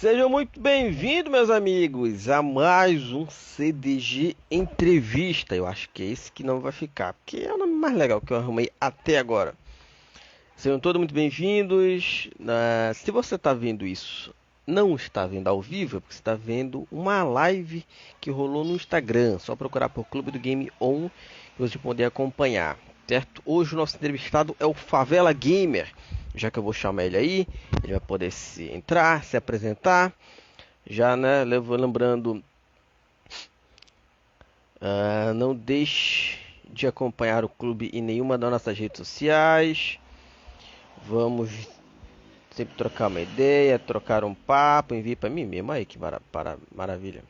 Sejam muito bem-vindos, meus amigos, a mais um CDG Entrevista. Eu acho que é esse que não vai ficar, porque é o nome mais legal que eu arrumei até agora. Sejam todos muito bem-vindos. Uh, se você está vendo isso, não está vendo ao vivo, é porque está vendo uma live que rolou no Instagram. Só procurar por Clube do Game On que você poder acompanhar. Certo? Hoje o nosso entrevistado é o Favela Gamer já que eu vou chamar ele aí, ele vai poder se entrar, se apresentar. Já, né, lembrando, uh, não deixe de acompanhar o clube em nenhuma das nossas redes sociais. Vamos sempre trocar uma ideia, trocar um papo, envie para mim mesmo aí, que mara maravilha.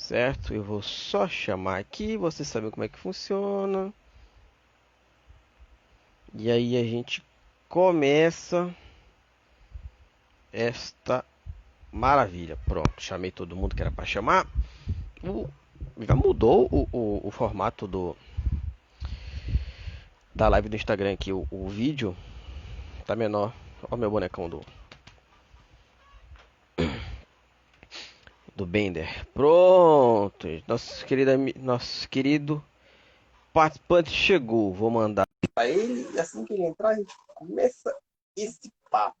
Certo? Eu vou só chamar aqui, você sabe como é que funciona. E aí a gente começa esta maravilha. Pronto, chamei todo mundo que era para chamar. O, já mudou o, o, o, formato do da live do Instagram aqui. O, o vídeo tá menor. Olha o meu bonecão do do Bender. Pronto, nosso querido nosso querido participante chegou. Vou mandar para ele e assim que ele entrar a gente começa esse papo.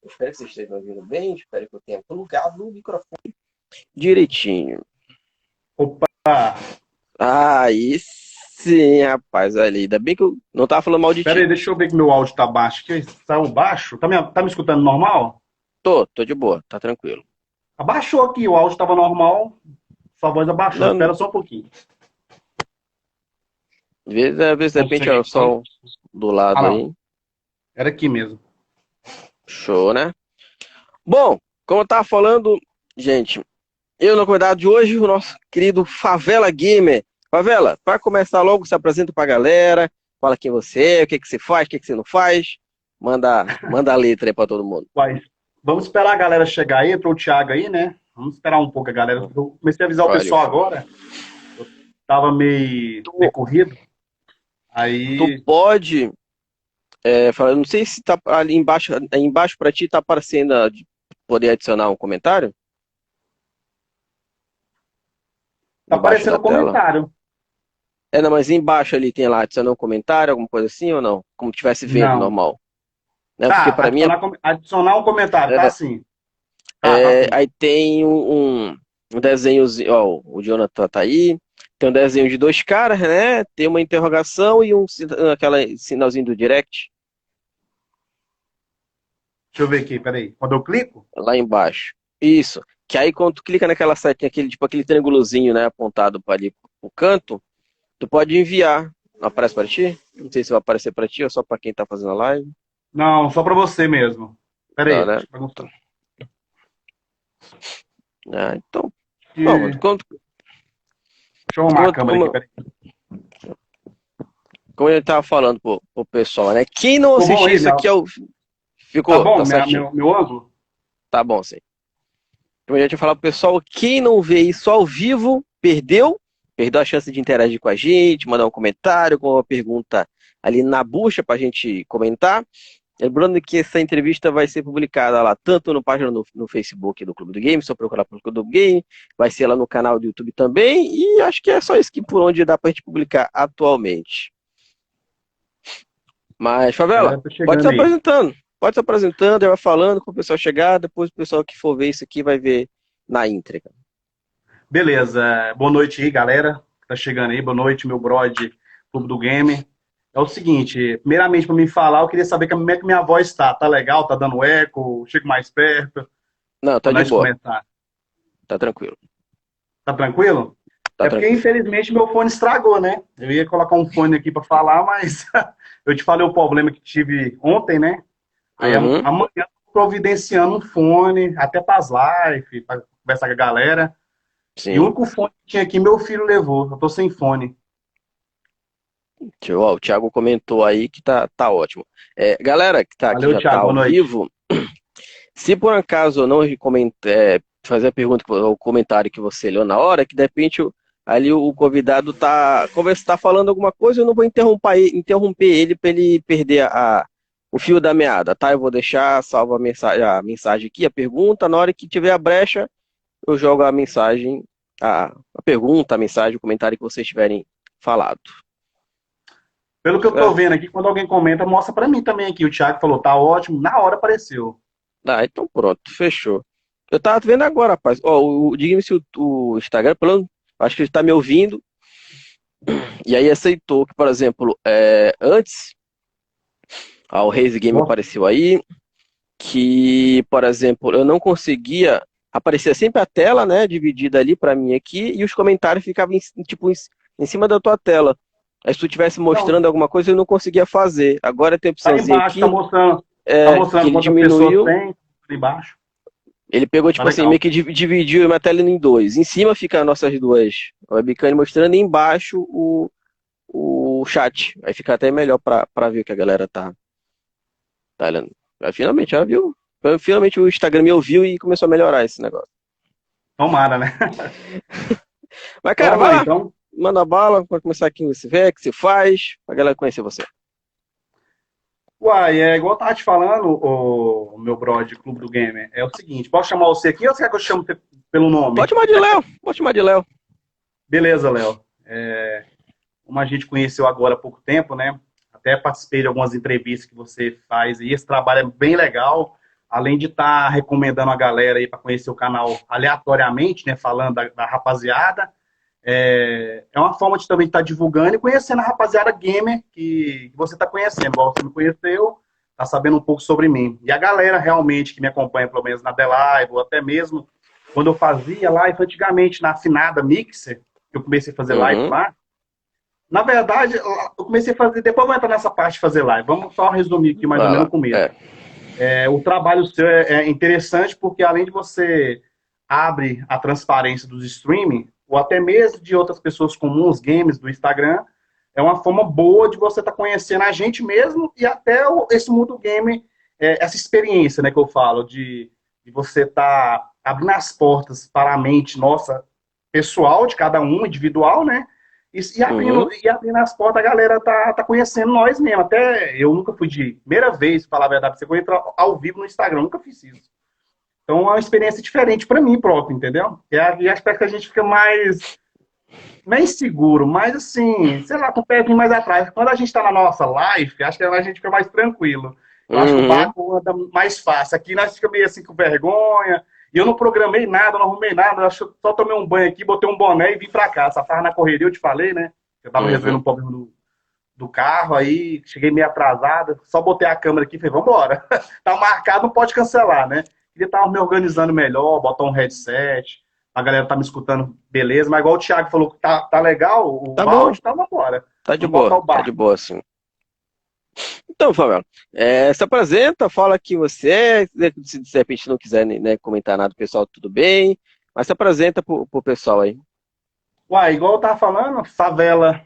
Eu espero que vocês estejam ouvindo bem, espero que eu tenha plugado o microfone direitinho. Opa! Aí sim, rapaz, ali. Ainda bem que eu não tava falando mal de Pera ti. aí, deixa eu ver que meu áudio tá baixo. Que saiu baixo? Tá me, tá me escutando normal? Tô, tô de boa, tá tranquilo. Abaixou aqui, o áudio tava normal, sua voz abaixou. Não, Espera só um pouquinho. Às vezes, às vezes de repente é o sol do lado ah, aí. Era aqui mesmo. Show, né? Bom, como eu tava falando, gente, eu no convidado de hoje, o nosso querido Favela Gamer. Favela, para começar logo, se apresenta pra galera, fala quem você é, o que, que você faz, o que, que você não faz. Manda, manda a letra aí pra todo mundo. Vai. Vamos esperar a galera chegar aí, para o Thiago aí, né? Vamos esperar um pouco a galera. Eu comecei a avisar o pessoal agora. Eu tava meio, meio corrido. Aí... Tu pode, é, falar, não sei se tá ali embaixo, embaixo para ti tá aparecendo de poder adicionar um comentário. Tá aparecendo um comentário. É, não, mas embaixo ali tem lá adicionar um comentário, alguma coisa assim ou não? Como tivesse vendo não. normal. Né? Tá, Porque para mim é adicionar um comentário, tá é, assim. Tá, é, tá aí tem um, um desenhozinho, ó, o Jonathan tá aí. Tem um desenho de dois caras, né? Tem uma interrogação e um aquela sinalzinho do direct. Deixa eu ver aqui, peraí. Quando eu clico? Lá embaixo. Isso. Que aí quando tu clica naquela setinha, aquele, tipo aquele triângulozinho, né, apontado para ali o canto, tu pode enviar. Não aparece para ti? Não sei se vai aparecer para ti ou só para quem tá fazendo a live. Não, só para você mesmo. Peraí, tá, né? Ah, então. E... Bom, quando, Deixa eu arrumar a câmera como, aqui, peraí. Como ele tava falando pro, pro pessoal, né? Quem não assistiu isso aqui é o. Ficou tá bom, tá minha, meu, meu ângulo? Tá bom, sim. Como eu já tinha falado pro pessoal, quem não vê isso ao vivo, perdeu. Perdeu a chance de interagir com a gente, mandar um comentário com uma pergunta ali na bucha pra gente comentar. Lembrando que essa entrevista vai ser publicada lá, tanto no página no, no Facebook do Clube do Game, só procurar pelo Clube do Game, vai ser lá no canal do YouTube também, e acho que é só isso que por onde dá pra gente publicar atualmente. Mas, Favela, é, pode se apresentando. Pode se apresentando, vai falando, com o pessoal chegar, depois o pessoal que for ver isso aqui vai ver na íntegra. Beleza. Boa noite aí, galera. Tá chegando aí. Boa noite, meu brode Clube do Game é o seguinte, primeiramente para me falar, eu queria saber como é que minha voz está. Tá legal? Tá dando eco? Chego mais perto? Não, tá de boa. Comentar. Tá tranquilo. Tá tranquilo? Tá é tranquilo. porque, infelizmente, meu fone estragou, né? Eu ia colocar um fone aqui para falar, mas eu te falei o problema que tive ontem, né? Aí uhum. amanhã eu providenciando um fone, até para as lives, para conversar com a galera. Sim. E o único fone que tinha aqui, meu filho levou. Eu tô sem fone. O Thiago comentou aí que tá, tá ótimo. É, galera que tá Valeu, aqui já tá ao vivo, se por acaso eu não é, fazer a pergunta, o comentário que você leu na hora, que de repente ali o convidado tá, está falando alguma coisa, eu não vou interromper, interromper ele para ele perder a, o fio da meada, tá? Eu vou deixar, salvo a mensagem, a mensagem aqui, a pergunta. Na hora que tiver a brecha, eu jogo a mensagem, a, a pergunta, a mensagem, o comentário que vocês tiverem falado. Pelo que eu tô vendo aqui, quando alguém comenta, mostra para mim também aqui. O Thiago falou, tá ótimo, na hora apareceu. Ah, então pronto, fechou. Eu tava vendo agora, rapaz. Ó, oh, diga-me se o, o, Instagram, pelo acho que ele tá me ouvindo. E aí aceitou que, por exemplo, é, antes, ah, o Raze Game oh. apareceu aí, que, por exemplo, eu não conseguia aparecia sempre a tela, né, dividida ali para mim aqui, e os comentários ficavam em, tipo em, em cima da tua tela. Aí se tu estivesse mostrando não. alguma coisa, eu não conseguia fazer. Agora tem a opçãozinha tá aqui. Tá mostrando, é, tá mostrando ele diminuiu. Tem, embaixo. Ele pegou, tipo tá assim, legal. meio que dividiu a tela em dois. Em cima fica as nossas duas webcams mostrando e embaixo o, o chat. Aí fica até melhor pra, pra ver o que a galera tá, tá olhando. Aí, finalmente, já viu? Finalmente o Instagram me ouviu e começou a melhorar esse negócio. Tomara, né? Mas, cara, vai lá. Então manda bala, pode começar aqui você vê, o que você faz, pra galera conhecer você. Uai, é igual eu tava te falando, o, meu brother Clube do Gamer. É o seguinte, posso chamar você aqui ou você quer que eu chame pelo nome? Pode chamar de Léo, pode chamar de Léo. Beleza, Léo. É, como a gente conheceu agora há pouco tempo, né? Até participei de algumas entrevistas que você faz e esse trabalho é bem legal. Além de estar tá recomendando a galera aí para conhecer o canal aleatoriamente, né? Falando da, da rapaziada é, é uma forma de também estar tá divulgando e conhecendo a rapaziada gamer que, que você está conhecendo, igual você me conheceu, está sabendo um pouco sobre mim. E a galera realmente que me acompanha, pelo menos na The Live, ou até mesmo quando eu fazia live antigamente na afinada Mixer, que eu comecei a fazer uhum. live lá. Na verdade, eu comecei a fazer. Depois eu vou entrar nessa parte de fazer live. Vamos só resumir aqui mais ah, ou menos no começo. É. É, o trabalho seu é, é interessante porque além de você abre a transparência dos streaming, ou até mesmo de outras pessoas comuns, games do Instagram, é uma forma boa de você estar tá conhecendo a gente mesmo e até esse mundo game, é, essa experiência, né, que eu falo, de, de você estar tá abrindo as portas para a mente nossa, pessoal, de cada um, individual, né, e, e, abrindo, uhum. e abrindo as portas, a galera tá, tá conhecendo nós mesmo. Até eu nunca fui de primeira vez, falar a verdade, você entrar ao vivo no Instagram, nunca fiz isso. Então é uma experiência diferente para mim próprio, entendeu? E é aspecto que a gente fica mais nem seguro, mas assim, sei lá, com o pé mais atrás. Quando a gente está na nossa live, acho que a gente fica mais tranquilo. Eu uhum. acho que o uhum. barco anda mais fácil. Aqui nós ficamos meio assim com vergonha. E eu não programei nada, não arrumei nada. Eu só tomei um banho aqui, botei um boné e vim pra cá. Essa tava na correria, eu te falei, né? Eu tava uhum. resolvendo um problema do, do carro, aí cheguei meio atrasada. Só botei a câmera aqui e falei, vambora. tá marcado, não pode cancelar, né? Queria estar me organizando melhor, botar um headset. A galera tá me escutando, beleza. Mas igual o Thiago falou que tá, tá legal, o tá áudio tá embora. Tá de Vamos boa, tá de boa, sim. Então, Fábio, é, se apresenta, fala que você é, se de repente não quiser né, comentar nada, pessoal, tudo bem, mas se apresenta pro, pro pessoal aí. Uai, igual eu tava falando, favela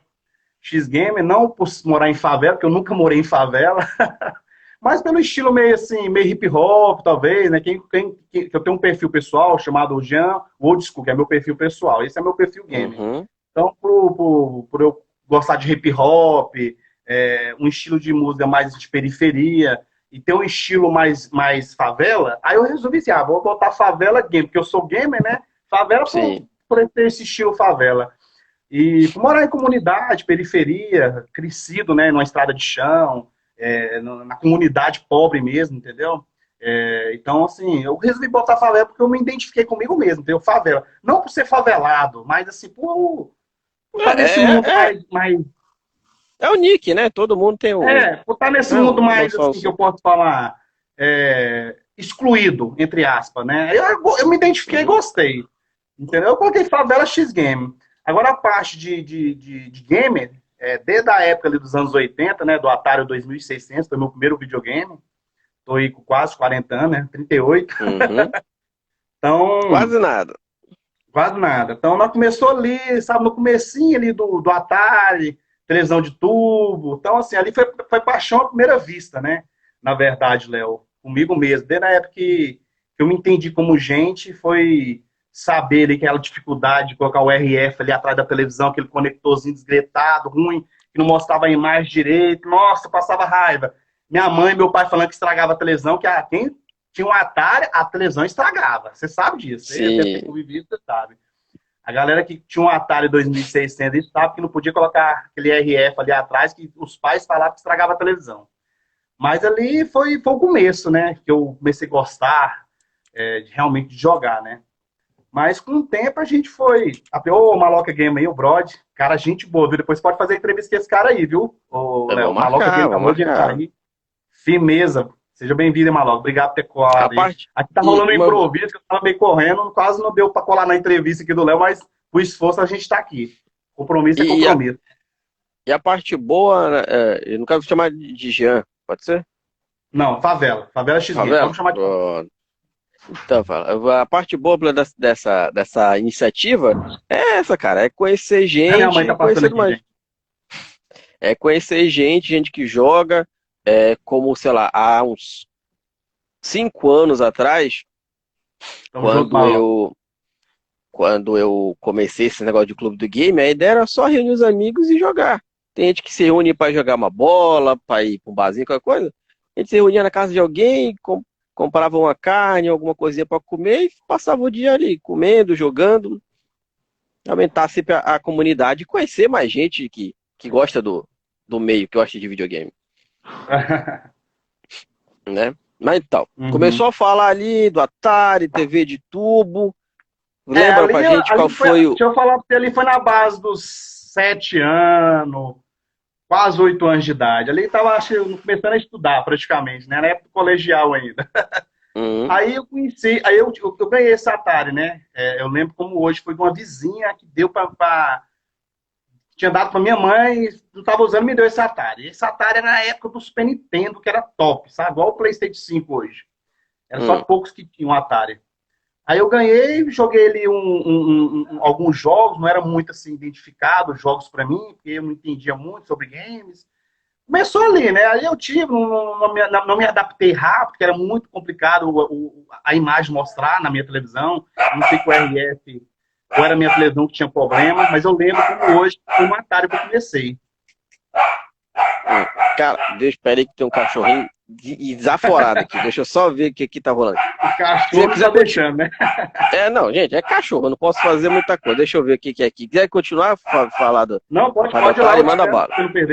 X-Game, não por morar em favela, porque eu nunca morei em favela, mas pelo estilo meio assim, meio hip hop, talvez, né? Quem, quem, quem, eu tenho um perfil pessoal chamado Jean Old School, que é meu perfil pessoal. Esse é meu perfil game. Uhum. Então, por, por, por, eu gostar de hip hop, é, um estilo de música mais de periferia e ter um estilo mais, mais favela, aí eu resolvi assim, ah, vou botar favela game, porque eu sou gamer, né? Favela por, por ter esse estilo favela. E morar em comunidade, periferia, crescido, né, numa estrada de chão, é, na comunidade pobre mesmo, entendeu? É, então, assim, eu resolvi botar favela porque eu me identifiquei comigo mesmo, entendeu? Favela. Não por ser favelado, mas assim, por, por estar nesse é, mundo é. mais, mais, É o Nick, né? Todo mundo tem um. É, por estar nesse mundo mais, assim, que eu posso falar, é, excluído, entre aspas, né? Eu, eu me identifiquei e gostei. Entendeu? Eu coloquei favela X-Game. Agora a parte de, de, de, de gamer, é, desde a época dos anos 80, né, do Atari 2600, foi meu primeiro videogame. Tô aí com quase 40 anos, né, 38. Uhum. então... Quase nada. Quase nada. Então, nós começou ali, sabe, no comecinho ali do, do Atari, televisão de tubo. Então, assim, ali foi, foi paixão à primeira vista, né? Na verdade, Léo, comigo mesmo. Desde a época que, que eu me entendi como gente, foi saber ali aquela dificuldade de colocar o RF ali atrás da televisão, aquele conectorzinho desgretado, ruim, que não mostrava a imagem direito. Nossa, passava raiva. minha mãe e meu pai falando que estragava a televisão, que a, quem tinha um Atari, a televisão estragava. Você sabe disso. Sim. Você convivido, você sabe. A galera que tinha um Atari 2600 sabe que não podia colocar aquele RF ali atrás, que os pais falavam que estragava a televisão. Mas ali foi, foi o começo, né? Que eu comecei a gostar é, de, realmente de jogar, né? Mas com o tempo a gente foi. Até o Maloca Game aí, o Brod, cara, gente boa, viu? Depois pode fazer entrevista com esse cara aí, viu? O Léo, Maloca Game acabou de entrar aí. Firmeza. Seja bem-vindo, Maloca. Obrigado por ter colado aí. Parte... Aqui tá rolando um improviso, que eu tava meio correndo, quase não deu pra colar na entrevista aqui do Léo, mas o esforço a gente tá aqui. Compromisso é compromisso. E a, e a parte boa, né, é, eu não quero chamar de Jean, Pode ser? Não, favela. Favela X favela? Vamos chamar de. Então, a parte boa dessa, dessa iniciativa é essa, cara. É conhecer gente. É, tá conhecer mais... É conhecer gente, gente que joga. É, como, sei lá, há uns cinco anos atrás, quando eu quando eu comecei esse negócio de clube do game, a ideia era só reunir os amigos e jogar. Tem gente que se reúne para jogar uma bola, para ir para um barzinho, qualquer coisa. A gente se reunia na casa de alguém, com, comprava uma carne, alguma coisinha para comer e passava o dia ali, comendo, jogando. Aumentar sempre a, a comunidade e conhecer mais gente que, que gosta do, do meio, que gosta de videogame. né? Mas então, uhum. começou a falar ali do Atari, TV de tubo. Lembra é, ali, pra gente qual foi, foi, o. Deixa eu falar porque ali foi na base dos sete anos, quase oito anos de idade. Ali estava começando a estudar praticamente, né? Na época colegial ainda. Uhum. Aí eu conheci, aí eu, eu, eu ganhei esse Atari, né? É, eu lembro como hoje, foi de uma vizinha que deu para. Tinha dado para minha mãe, não estava usando, me deu esse Atari. Esse Atari era na época do Super Nintendo, que era top, sabe? Igual o PlayStation 5 hoje. Era só poucos que tinham Atari. Aí eu ganhei, joguei ali um, um, um, alguns jogos, não era muito assim identificado jogos para mim, porque eu não entendia muito sobre games. Começou ali, né? Aí eu tive, não, não, me, não me adaptei rápido, porque era muito complicado o, o, a imagem mostrar na minha televisão. Não sei qual RF, ou era a minha televisão que tinha problema, mas eu lembro como hoje um Atari que eu comecei. Cara, Deus, espera aí que tem um cachorrinho desaforado aqui. Deixa eu só ver o que aqui tá rolando. O cachorro quiser tá deixando, né? É, não, gente, é cachorro, eu não posso fazer muita coisa. Deixa eu ver o que, que é aqui. Quiser continuar falando? Não, pode, pode ir manda bala.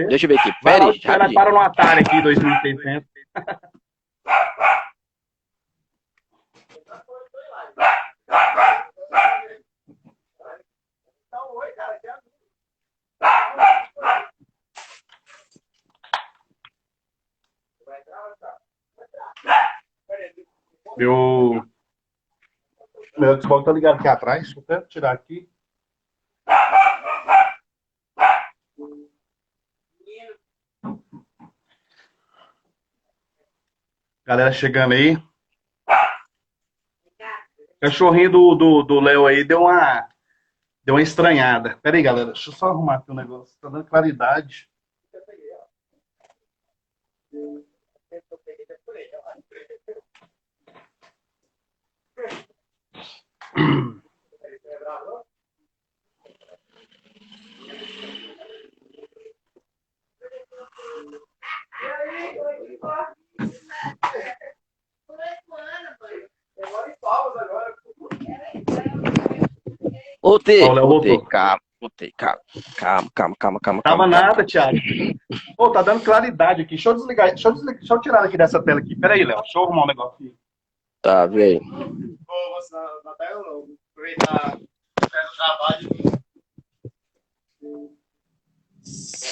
Deixa eu ver aqui. Pera aí, para no Atari aqui, 2600. Meu. Meu Xbox tá ligado aqui atrás. Deixa eu até tirar aqui. Galera chegando aí. Cachorrinho do, do, do Léo aí deu uma, deu uma estranhada. Pera aí, galera. Deixa eu só arrumar aqui o um negócio. Tá dando claridade. Voltei, voltei, calma, voltei, calma, calma, calma, calma, calma. Calma, nada. Thiago. Pô, tá dando claridade aqui. Deixa eu desligar, deixa eu, desligar, deixa eu tirar aqui dessa tela aqui. Pera aí, Léo, deixa eu arrumar um negócio aqui. Tá, vê aí. Vou mostrar na tela, não. Aproveitar o trabalho.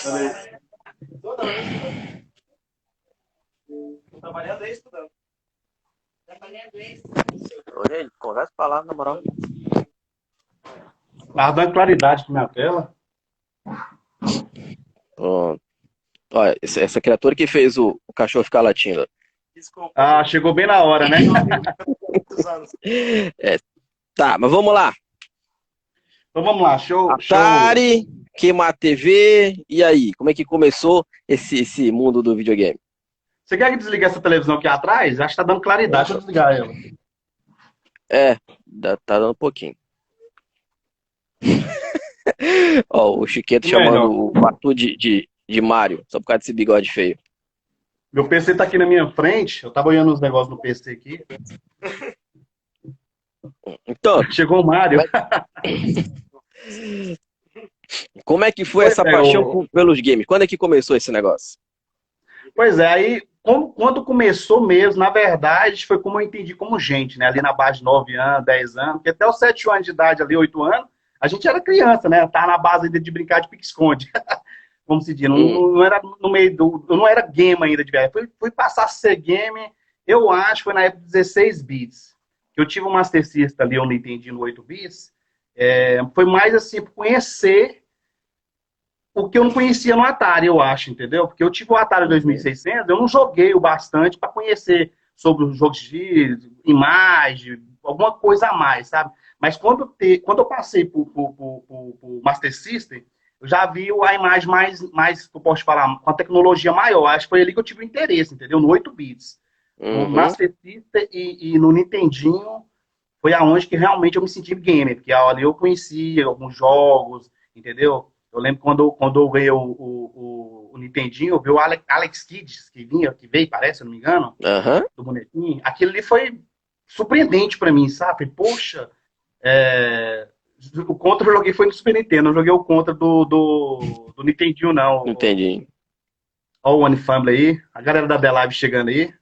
Cadê? Toda vez. Trabalhando e estudando. Trabalhando e estudando. Ô, gente, conversa pra lá, na moral. Tava dando claridade pra minha tela. Pronto. Olha, essa criatura que fez o, o cachorro ficar latindo. Desculpa. Ah, chegou bem na hora, né? é, tá, mas vamos lá. Então vamos lá, show. Atari, show. queimar a TV, e aí? Como é que começou esse, esse mundo do videogame? Você quer que desligue essa televisão aqui atrás? Acho que tá dando claridade. Deixa eu desligar ela. É, tá dando um pouquinho. Ó, o Chiqueto chamando o Arthur de, de, de Mário, só por causa desse bigode feio. Meu PC tá aqui na minha frente. Eu tava olhando os negócios no PC aqui. Então. Chegou o Mário. Como é que foi pois essa é, paixão pelos games? Quando é que começou esse negócio? Pois é, aí quando começou mesmo, na verdade, foi como eu entendi como gente, né? Ali na base de 9 anos, 10 anos, porque até os 7 anos de idade, ali, 8 anos, a gente era criança, né? Tava na base ainda de brincar de pique-esconde. Como se diz, não, não, era no meio do. Eu não era game ainda de verdade. Fui, fui passar a ser game, eu acho, foi na época de 16 bits. Eu tive um Master System ali, eu não entendi no 8 bits. É, foi mais assim, conhecer o que eu não conhecia no Atari, eu acho, entendeu? Porque eu tive o Atari 2600, eu não joguei o bastante para conhecer sobre os jogos de imagem, alguma coisa a mais, sabe? Mas quando, te, quando eu passei para o Master System, já vi a imagem mais, mais, que eu posso falar, com a tecnologia maior. Acho que foi ali que eu tive interesse, entendeu? No 8 bits. Uhum. No Master System e, e, no Nintendinho foi aonde que realmente eu me senti gamer, porque ali eu conhecia alguns jogos, entendeu? Eu lembro quando, quando eu ganhei o, o, o, Nintendinho, eu vi o Alex, Alex Kids, que vinha, que veio, parece, se não me engano, uhum. do bonequinho. Aquilo ali foi surpreendente para mim, sabe? Poxa, é... o contra eu joguei foi no Super Nintendo, não joguei o contra do, do, do Nintendinho, não. Entendi. Olha o One Family aí, a galera da The Live chegando aí.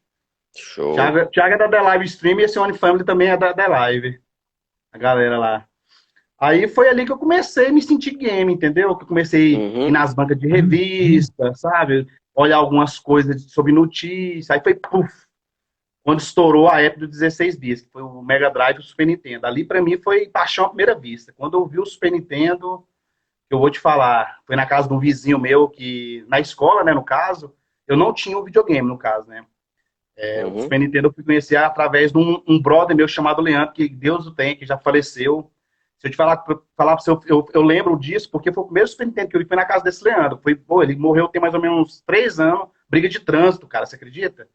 Show. Thiago, Thiago é da The Live Stream e esse One Family também é da The Live. A galera lá. Aí foi ali que eu comecei a me sentir game, entendeu? Que eu comecei uhum. a ir nas bancas de revista, sabe? Olhar algumas coisas sobre notícia. Aí foi, puf, quando estourou a época do 16 bits, que foi o Mega Drive e o Super Nintendo. Ali para mim foi paixão à primeira vista. Quando eu vi o Super Nintendo, eu vou te falar, foi na casa de um vizinho meu que, na escola, né, no caso, eu não tinha o um videogame, no caso, né? É, uhum. O Super Nintendo eu fui conhecer através de um, um brother meu chamado Leandro, que Deus o tem, que já faleceu se eu te falar, falar pra você, eu, eu, eu, lembro disso, porque foi o primeiro Super Nintendo que eu vi, foi na casa desse Leandro. Foi, pô, ele morreu tem mais ou menos uns três anos, briga de trânsito, cara, você acredita?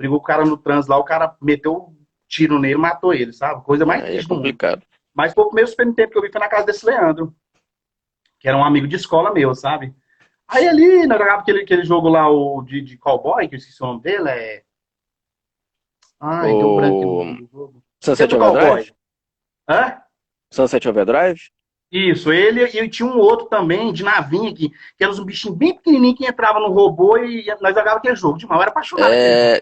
Brigou com o cara no trânsito lá, o cara meteu um tiro nele, matou ele, sabe? Coisa mais é, é complicado. Mas foi o primeiro Super Nintendo que eu vi, foi na casa desse Leandro, que era um amigo de escola meu, sabe? Aí ali, nós jogava aquele, aquele jogo lá, o de, de cowboy, que eu esqueci o nome dele, é... Ai, o... deu branco jogo. Sunset Overdrive? Hã? Sunset Overdrive? Isso, ele e tinha um outro também, de navinha, que, que era um bichinhos bem pequenininhos que entrava no robô e nós jogávamos aquele jogo. De mal, era apaixonado. É...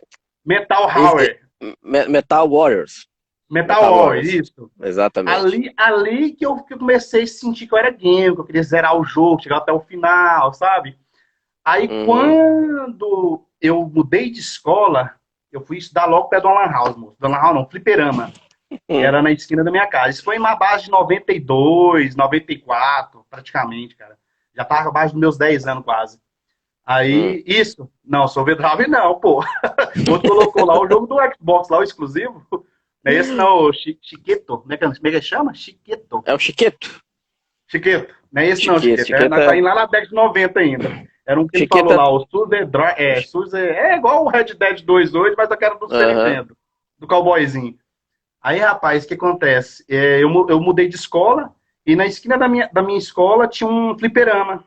Metal Power. Metal Warriors. Metal, Metal Warriors, isso. Exatamente. Ali, ali que, eu, comecei a sentir que eu era game, que eu queria zerar o jogo, chegar até o final, sabe? Aí uhum. quando eu mudei de escola, eu fui estudar logo perto do Lan House, moço. Do Lan House não, fliperama. Hum. Era na esquina da minha casa. Isso foi na base de 92, 94, praticamente, cara. Já tava abaixo dos meus 10 anos quase. Aí, hum. isso. Não, sou Overdrive não, pô. Outro colocou lá o jogo do Xbox, lá o exclusivo. Não é esse não, o Chiqueto. Como é que, é que chama? Chiqueto. É o Chiqueto. Chiqueto. Não é esse não, Chiqueto. Chiqueto. É, tá indo lá na década de 90 ainda. Era um que Chiqueta... falou lá, o Suzy é, Suzy é igual o Red Dead 2 hoje, mas eu quero do Super uh -huh. Nintendo. Do cowboyzinho. Aí, rapaz, o que acontece? É, eu, eu mudei de escola e na esquina da minha, da minha escola tinha um fliperama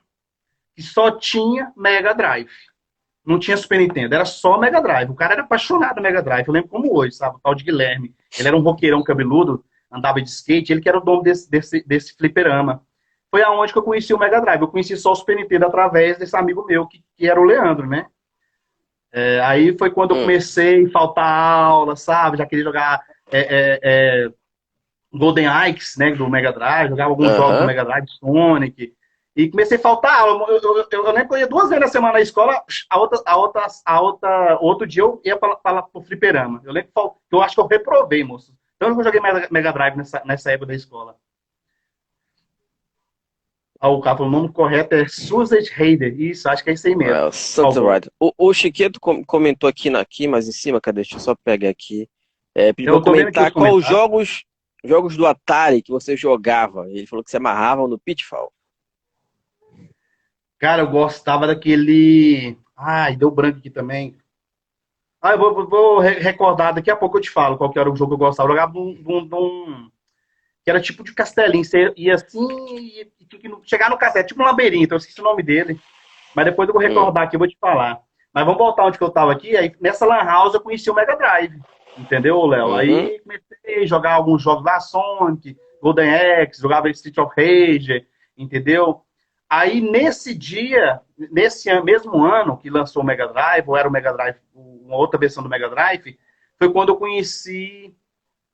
que só tinha Mega Drive. Não tinha Super Nintendo, era só Mega Drive. O cara era apaixonado por Mega Drive. Eu lembro como hoje, sabe? O tal de Guilherme. Ele era um roqueirão cabeludo, andava de skate, ele que era o dono desse, desse, desse fliperama. Foi aonde que eu conheci o Mega Drive. Eu conheci só o Super Nintendo através desse amigo meu, que, que era o Leandro, né? É, aí foi quando eu hum. comecei a faltar aula, sabe? Já queria jogar é, é, é, Golden Axe, né, do Mega Drive, jogava alguns jogos do Mega Drive, Sonic, e comecei a faltar aula. Eu, eu, eu, eu lembro que eu ia duas vezes na semana na escola, a outra, a outra, a outra, outro dia eu ia para o fliperama. Eu lembro que eu acho que eu reprovei, moço. Então eu joguei Mega Drive nessa, nessa época da escola. Ah, o capa, o nome correto é Susan Hayder. Isso, acho que é isso aí mesmo. Well, right. o, o Chiqueto comentou aqui, na, aqui, mas em cima, cadê? Deixa eu só pegar aqui. É, pediu comentar qual os jogos, jogos do Atari que você jogava. Ele falou que você amarrava no Pitfall. Cara, eu gostava daquele. Ai, deu branco aqui também. Ah, eu vou, vou, recordar, daqui a pouco eu te falo qual que era o jogo que eu gostava. Eu jogava um, que era tipo de castelinho. Você ia assim e, e chegar no castelo, tipo um labirinto, eu esqueci o nome dele. Mas depois eu vou recordar aqui, eu vou te falar. Mas vamos voltar onde que eu tava aqui. Aí nessa Lan House eu conheci o Mega Drive. Entendeu, Léo? Uhum. Aí comecei a jogar alguns jogos da Sonic, Golden Axe, jogava Street of Rage, entendeu? Aí nesse dia, nesse mesmo ano que lançou o Mega Drive, ou era o Mega Drive, uma outra versão do Mega Drive, foi quando eu conheci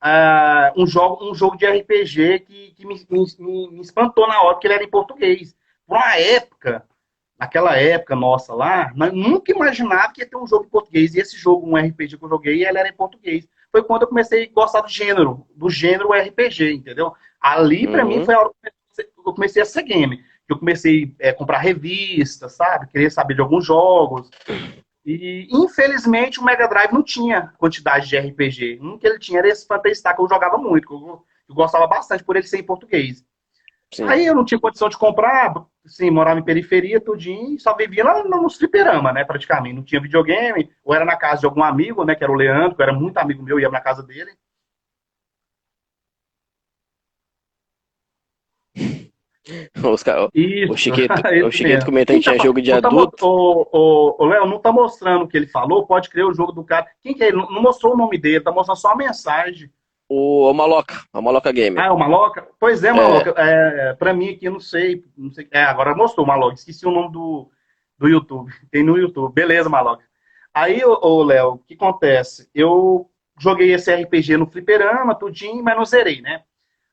uh, um, jogo, um jogo de RPG que, que me, me, me, espantou na hora, porque ele era em português. Por uma época, naquela época nossa lá, nunca imaginava que ia ter um jogo em português. E esse jogo, um RPG que eu joguei, ele era em português. Foi quando eu comecei a gostar do gênero, do gênero RPG, entendeu? Ali, para uhum. mim, foi a hora que eu comecei a ser game. Eu comecei a é, comprar revistas, sabe? Queria saber de alguns jogos. E, infelizmente, o Mega Drive não tinha quantidade de RPG. Um que ele tinha era esse Phantasy Star, que eu jogava muito, que eu, eu gostava bastante por ele ser em português. Sim. Aí eu não tinha condição de comprar, assim, morava em periferia, tudinho, só vivia lá no fliperama, né, praticamente. Não tinha videogame, ou era na casa de algum amigo, né, que era o Leandro, que era muito amigo meu, ia na casa dele. Oscar, Isso, o Chiquito, o Chiquito comentando que tinha tá, jogo de tá adulto. o, o, Léo, não tá mostrando o que ele falou, pode crer o jogo do cara. Quem que é ele? Não mostrou o nome dele, tá mostrando só a mensagem. O, o Maloca, o Maloca Gamer. Ah, o Maloca? Pois é, Maloca. É. É, pra mim aqui, não sei, não sei. É, agora mostrou o Maloca. Esqueci o nome do, do YouTube. Tem no YouTube. Beleza, Maloca. Aí, ô, Léo, o que acontece? Eu joguei esse RPG no fliperama, tudinho, mas não zerei, né?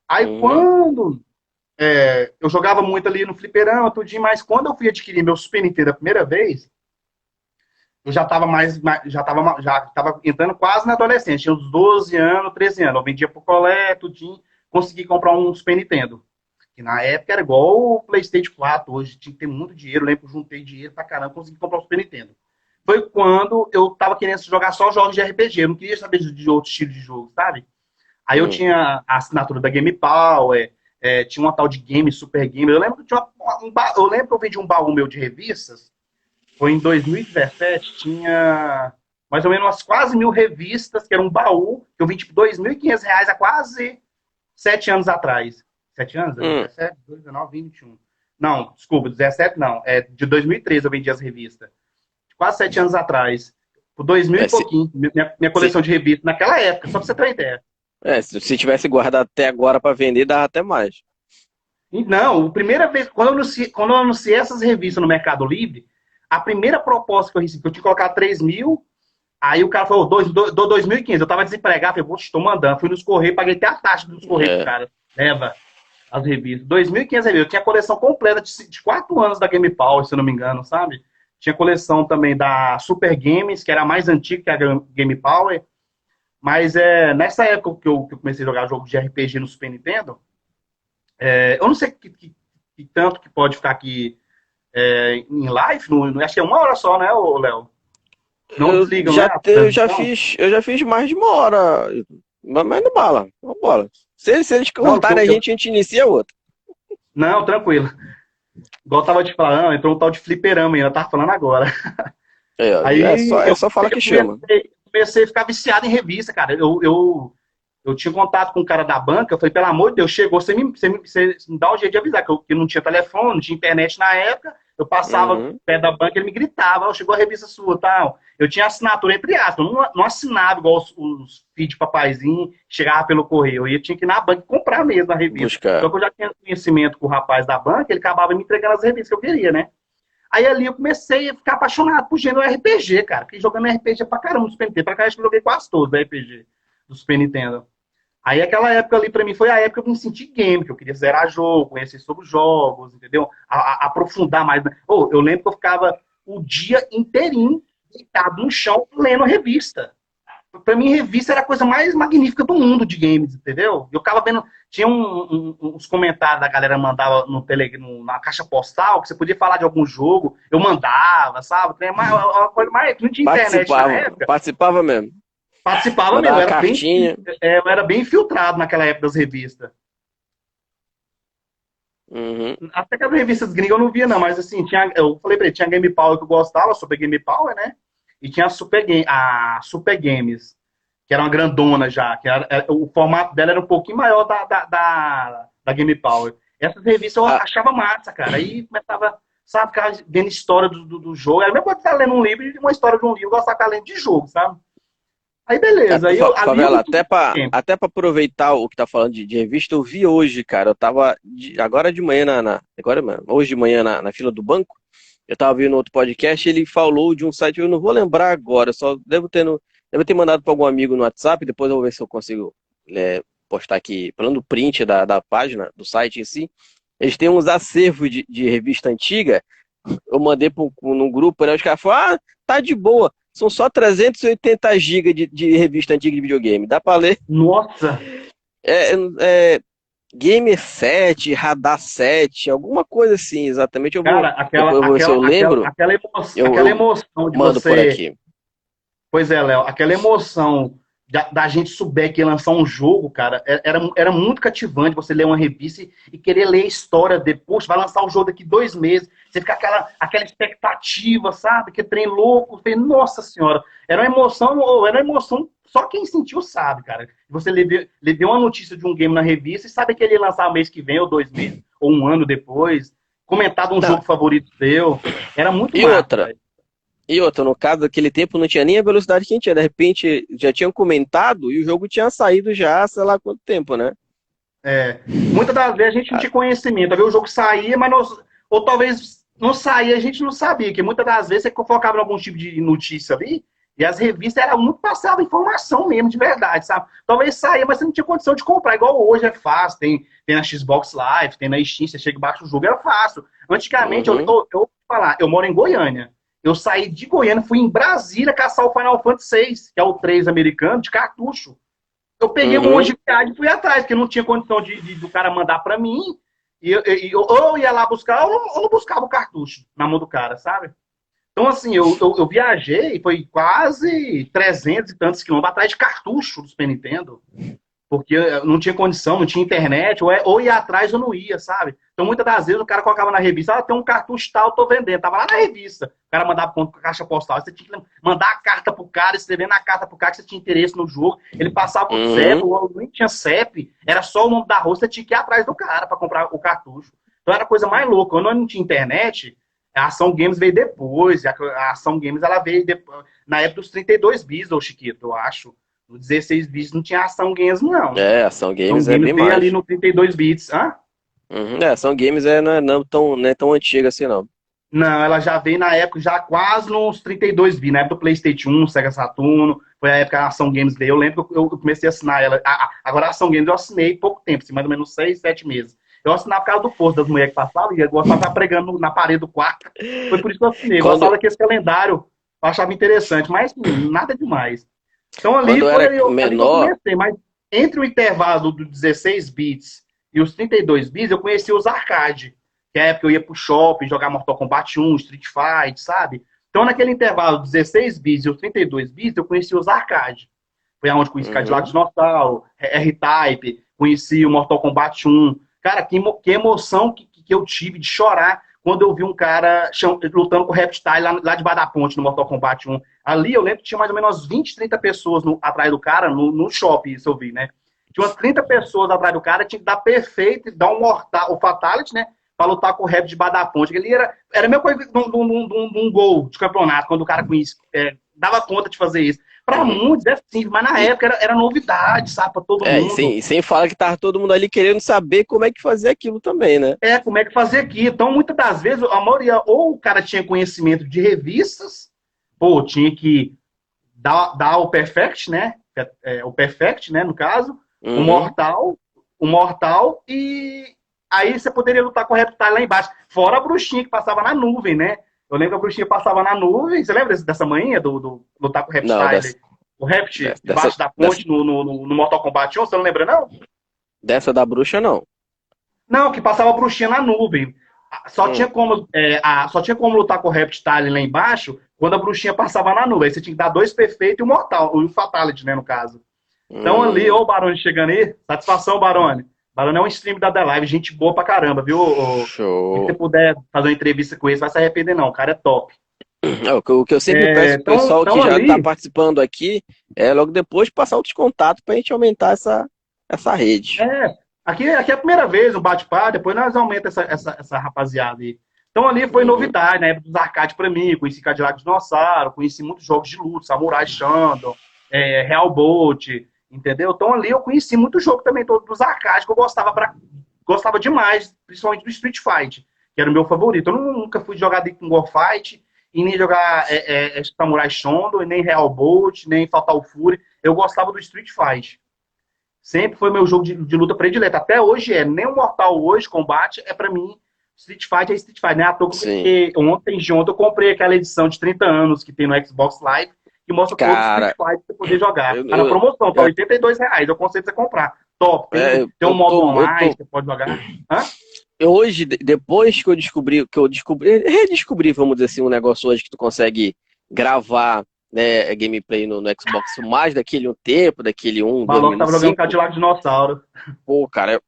Aí hum. quando é, eu jogava muito ali no fliperama, tudinho, mas quando eu fui adquirir meu Super Nintendo a primeira vez, eu já estava mais, já estava já tava entrando quase na adolescência, tinha uns 12 anos, 13 anos. Eu vendia pro colé, tudinho, consegui comprar um Super Nintendo. Que na época era igual o PlayStation 4, hoje tinha que ter muito dinheiro, eu lembro, juntei dinheiro pra caramba, consegui comprar o Super Nintendo. Foi quando eu tava querendo jogar só jogos de RPG, eu não queria saber de outro estilo de jogo, sabe? Aí eu hum. tinha a assinatura da Game Power, é, tinha uma tal de Game, Super Game. Eu lembro que tinha uma, um, eu lembro que eu vendi um baú meu de revistas, foi em 2017, tinha mais ou menos umas quase mil revistas, que era um baú, que eu vendi tipo, R$ 2.500 há quase sete anos atrás. Sete anos? Hum. 17, 19, 21. Não, desculpa, 17 não. É de 2013 eu vendi as revistas. Quase sete anos atrás. Por dois mil é, e pouquinho. Minha, minha coleção se... de revistas naquela época, só pra você ter uma ideia. É, se tivesse guardado até agora para vender, dava até mais. Não, a primeira vez, quando eu, anunciei, quando eu anunciei essas revistas no Mercado Livre, a primeira proposta que eu recebi, eu tinha que colocar 3 mil, aí o cara falou, dou 2.500. Eu tava desempregado, falei, poxa, estou mandando. Fui nos Correios, paguei até a taxa dos Correios, é. cara. Leva as revistas. 2.500 revistas. Eu tinha a coleção completa de, de 4 anos da Game Power, se eu não me engano, sabe? Tinha coleção também da Super Games, que era a mais antiga que a Game Power. Mas é, nessa época que eu, que eu comecei a jogar jogos de RPG no Super Nintendo, é, eu não sei que, que, que, tanto que pode ficar aqui é, em live, no, acho que é uma hora só, né, Léo? Não eu desligam, já, né? Eu já, fiz, eu já fiz mais de uma hora, mas não bala, bola. Se, se eles contarem a gente, a gente inicia outra. Não, tranquilo. Igual eu tava te falando, entrou um tal de fliperama ainda, tava falando agora. É, Aí, é só, é só falar que chama. Comecei a ficar viciado em revista, cara. Eu, eu, eu tinha contato com o cara da banca, eu falei, pelo amor de Deus, chegou, você me, você me, você me dá um jeito de avisar, que eu, que não tinha telefone, não tinha internet na época, eu passava uhum. perto da banca, ele me gritava, oh, chegou a revista sua, tal. Eu tinha assinatura entre aspas, não, não assinava igual os, os feed papaizinho, chegava pelo correio. Eu tinha que ir na banca comprar mesmo a revista. Buscar. Só que eu já tinha conhecimento com o rapaz da banca, ele acabava me entregando as revistas que eu queria, né? Aí ali eu comecei a ficar apaixonado por gênero RPG, cara. Fiquei jogando RPG pra caramba Super Nintendo. Pra cá, acho que eu joguei quase todos RPG do Super Nintendo. Aí aquela época ali para mim foi a época que eu me senti game, que eu queria zerar jogo, conhecer sobre jogos, entendeu? A, a, aprofundar mais. Oh, eu lembro que eu ficava o dia inteirinho deitado no chão lendo revista. Para mim, revista era a coisa mais magnífica do mundo de games, entendeu? Eu ficava vendo. Tinha um, um, uns comentários da galera mandava no Telegram, na caixa postal, que você podia falar de algum jogo. Eu mandava, sabe? Uma, uma coisa mais. Não tinha internet na época. Participava mesmo. Participava mesmo, era bem, é, eu era bem infiltrado naquela época das revistas. Uhum. Até que as revistas gringas eu não via, não, mas assim, tinha, eu falei pra ele, tinha Game Power que eu gostava, Super Game Power, né? E tinha a Super, Game, a Super Games, que era uma grandona já, que era, era, o formato dela era um pouquinho maior da, da, da, da Game Power. Essas revistas eu ah. achava massa, cara. Aí começava sabe? Ficar vendo história do, do, do jogo. Era coisa que tá lendo um livro uma história de um livro, gostar de ficar lendo de jogo, sabe? Aí beleza. Aí eu, Favela, até para até pra aproveitar o que tá falando de, de, revista, eu vi hoje, cara. Eu tava de, agora de manhã, na, na, agora, hoje de manhã na, na fila do banco, eu tava vendo outro podcast, ele falou de um site, eu não vou lembrar agora, só devo ter, no, devo ter mandado para algum amigo no WhatsApp, depois eu vou ver se eu consigo é, postar aqui, falando print da, da página, do site em si. Eles têm uns acervos de, de revista antiga, eu mandei para um grupo, né? Os caras falaram, ah, tá de boa são só 380 GB de, de, revista antiga de videogame. Dá para ler? Nossa! É, é, Gamer 7, Radar 7, alguma coisa assim, exatamente. Eu vou, Cara, aquela, eu vou, aquela, eu lembro. Aquela, emoção, eu, aquela emoção de mando você... por aqui. Pois é, Léo, aquela emoção da, da, gente souber que ia lançar um jogo, cara, é, era, era muito cativante você ler uma revista e, e querer ler a história depois. Vai lançar o jogo daqui dois meses. Você fica aquela, aquela expectativa, sabe? Que trem louco. Falei, Nossa Senhora, era uma emoção, era uma emoção, só quem sentiu sabe, cara. Você levou uma notícia de um game na revista e sabe que ele ia lançar mês que vem, ou dois meses, ou um ano depois. Comentado um Não. jogo favorito seu. Era muito E massa, outra, véio. E outra, no caso daquele tempo não tinha nem a velocidade que tinha. De repente já tinham comentado e o jogo tinha saído já, sei lá quanto tempo, né? É. Muitas das vezes a gente não tinha conhecimento. O jogo saía, mas nós, ou talvez não saía, a gente não sabia. Que muitas das vezes você focava em algum tipo de notícia ali e as revistas eram muito passavam informação mesmo, de verdade, sabe? Talvez saía, mas você não tinha condição de comprar. Igual hoje é fácil. Tem, tem na Xbox Live, tem na Steam, você chega e baixa o jogo, era fácil. Antigamente, uhum. eu, eu, eu, falar, eu moro em Goiânia. Eu saí de Goiânia, fui em Brasília caçar o Final Fantasy VI, que é o 3 americano, de cartucho. Eu peguei uhum. um monte de viagem e fui atrás, porque não tinha condição de, de do cara mandar para mim. E eu, eu, ou eu ia lá buscar, ou não, ou não, buscava o cartucho na mão do cara, sabe? Então, assim, eu, eu, eu viajei, foi quase 300 e tantos quilômetros atrás de cartucho do Super Nintendo porque não tinha condição, não tinha internet, ou, é, ou ia atrás ou não ia, sabe? Então, muitas das vezes, o cara colocava na revista, ah, tem um cartucho tal, tô vendendo. Tava lá na revista. O cara mandava ponto com a caixa postal. Você tinha que mandar a carta pro cara, escrever na carta pro cara que você tinha interesse no jogo. Ele passava o uhum. CEP, ou nem tinha CEP, era só o nome da rua, você tinha que ir atrás do cara para comprar o cartucho. Então, era a coisa mais louca. Quando não tinha internet, a Ação Games veio depois. A Ação Games, ela veio depois, na época dos 32 bis, ô Chiquito, eu acho. No 16 bits não tinha ação games, não. É, ação games ação é bem mais. ali no 32 bits. Hã? Uhum, é, ação games é, não, é não, tão, não é tão antiga assim, não. Não, ela já veio na época, já quase nos 32 bits, na época do PlayStation 1, Sega Saturno, foi a época que a Ação Games veio. Eu lembro que eu, comecei a assinar ela. agora a Ação Games eu assinei pouco tempo, assim, mais ou menos 6, 7 meses. Eu assinava por causa do posto das mulheres que passavam e gostava de estar pregando na parede do quarto. Foi por isso que eu assinei. Eu gostava daquele calendário, eu achava interessante, mas nada demais. Então ali Quando foi eu, menor... Ali eu comecei, mas entre o intervalo do 16 bits e os 32 bits, eu conheci os arcade. Que é a época que eu ia pro shopping jogar Mortal Kombat 1, Street Fight, sabe? Então naquele intervalo 16 bits e os 32 bits, eu conheci os arcade. Foi aonde conheci uhum. Cadillac Dinossauro, R-Type, conheci o Mortal Kombat 1. Cara, que, que emoção que, que eu tive de chorar quando eu vi um cara lutando com o Reptile lá, lá debaixo ponte no Mortal Kombat 1. Ali eu lembro que tinha mais ou menos 20, 30 pessoas no, atrás do cara, no, no shopping, isso eu vi, né? Tinha umas 30 pessoas atrás do cara, tinha que dar perfeito, dar um mortal, o fatality, né? Pra lutar com o Rap debaixo da ponte. Ele era, era a mesma coisa de um, de, um, de, um, de gol de campeonato, quando o cara conhece, é, dava conta de fazer isso. Para muitos é simples, mas na época era, era novidade, sabe, pra todo é, mundo. E sem, falar que tava todo mundo ali querendo saber como é que fazia aquilo também, né? É, como é que fazia aquilo. Então, muitas das vezes, a maioria, ou o cara tinha conhecimento de revistas, pô, tinha que dar, dar o perfect, né? É, é, o perfect, né, no caso, uhum. o mortal, o mortal, e aí você poderia lutar com o reptile lá embaixo. Fora a bruxinha que passava na nuvem, né? Eu lembro que a bruxinha passava na nuvem. Você lembra dessa manhã do, do lutar com o Reptile? Não, dessa... O Reptile debaixo dessa... da ponte dessa... no, no, no, Mortal Kombat 1, você não lembra, não? Dessa da bruxa, não. Não, que passava a bruxinha na nuvem. Só, hum. tinha como, é, a, só tinha como lutar com o Reptile lá embaixo quando a bruxinha passava na nuvem. Aí você tinha que dar dois perfeitos e o mortal, o Fatality, né, no caso. Então hum. ali, ô Barone chegando aí, satisfação, Barone. Barone é um stream da The Live, gente boa pra caramba, viu? Show. Se você puder fazer uma entrevista com ele, vai se arrepender, não. O cara é top. É, o que eu sempre é, peço pro pessoal então, que já está participando aqui é logo depois passar outros contatos para a gente aumentar essa, essa rede. É, aqui, aqui é a primeira vez um bate-papo, depois nós aumentamos essa, essa, essa rapaziada aí. Então ali foi uhum. novidade, época dos arcades pra mim, conheci Cadillac Dinossauro, conheci muitos jogos de luta, Samurai Shodown, é, Real Bolt, entendeu? Então ali eu conheci muito jogo também todo dos arcades que eu gostava pra, gostava demais, principalmente do Street Fight, que era o meu favorito. Eu nunca fui jogar de War Fight, e nem jogar é, é, é, Samurai Shodown, nem Real Bolt, nem Fatal Fury. Eu gostava do Street Fight. Sempre foi meu jogo de, de luta predileto. Até hoje é. Nem o Mortal hoje, combate, é para mim Street Fight é Street Fight, né? À toa porque ontem de ontem eu comprei aquela edição de 30 anos que tem no Xbox Live, que mostra Cara, todo o Street pra você poder jogar. Eu, tá na promoção, tá eu, 82 reais. Eu aconselho você comprar. Top. Tem, é, tem um modo tô, online, tô... você pode jogar. Hã? hoje, depois que eu descobri, que eu descobri, redescobri, vamos dizer assim, um negócio hoje que tu consegue gravar né, gameplay no, no Xbox mais daquele um tempo, daquele um. O maluco tava jogando Cadillac Dinossauro. Pô, cara, eu,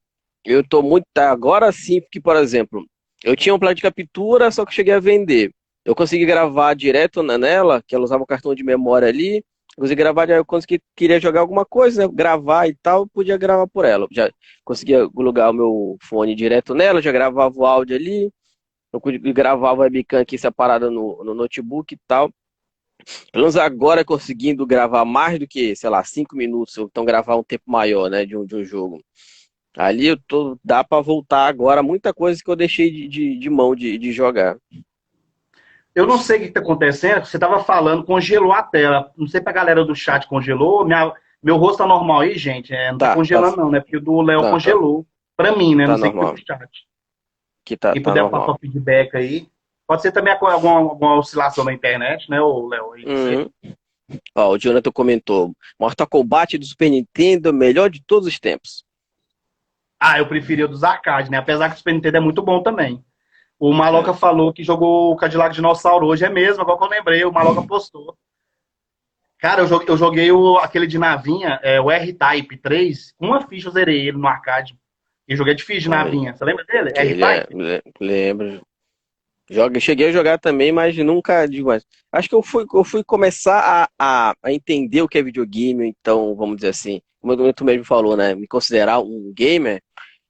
eu tô muito. Tá, agora sim, porque, por exemplo, eu tinha um plano de captura, só que cheguei a vender. Eu consegui gravar direto nela, que ela usava o cartão de memória ali, consegui gravar, eu consegui, queria jogar alguma coisa, né, gravar e tal, podia gravar por ela. Já conseguia lugar o meu fone direto nela, já gravava o áudio ali, eu gravava a webcam aqui separada no, no notebook e tal. Pelo menos agora conseguindo gravar mais do que, sei lá, cinco minutos, ou então gravar um tempo maior, né, de um, de um jogo. Ali eu tô, dá para voltar agora muita coisa que eu deixei de, de, de mão de, de jogar. Eu não sei o que está acontecendo, você estava falando, congelou a tela. Não sei para a galera do chat congelou. Minha, meu rosto tá normal aí, gente. É, não tá, tá congelando, tá... não, né? Porque o do Léo tá, congelou. Tá. Para mim, né? Tá não sei normal. que foi pro chat. Que tá, Quem tá puder normal. passar o feedback aí. Pode ser também alguma, alguma oscilação na internet, né, Léo? Uhum. Ó, o Jonathan comentou: Mortal Kombat do Super Nintendo, melhor de todos os tempos. Ah, eu preferi o dos arcades, né? Apesar que o Super Nintendo é muito bom também. O Maloca é. falou que jogou o Cadillac Dinossauro hoje, é mesmo, agora que eu lembrei, o Maloca postou. Cara, eu joguei, eu joguei o, aquele de navinha, é, o R-Type 3, com uma ficha eu zerei ele no arcade. E joguei de ficha de navinha. Você lembra dele? R-Type? É, lembro. Joga, cheguei a jogar também, mas nunca digo mais. Acho que eu fui, eu fui começar a, a, a, entender o que é videogame, então, vamos dizer assim, como tu mesmo falou, né? Me considerar um gamer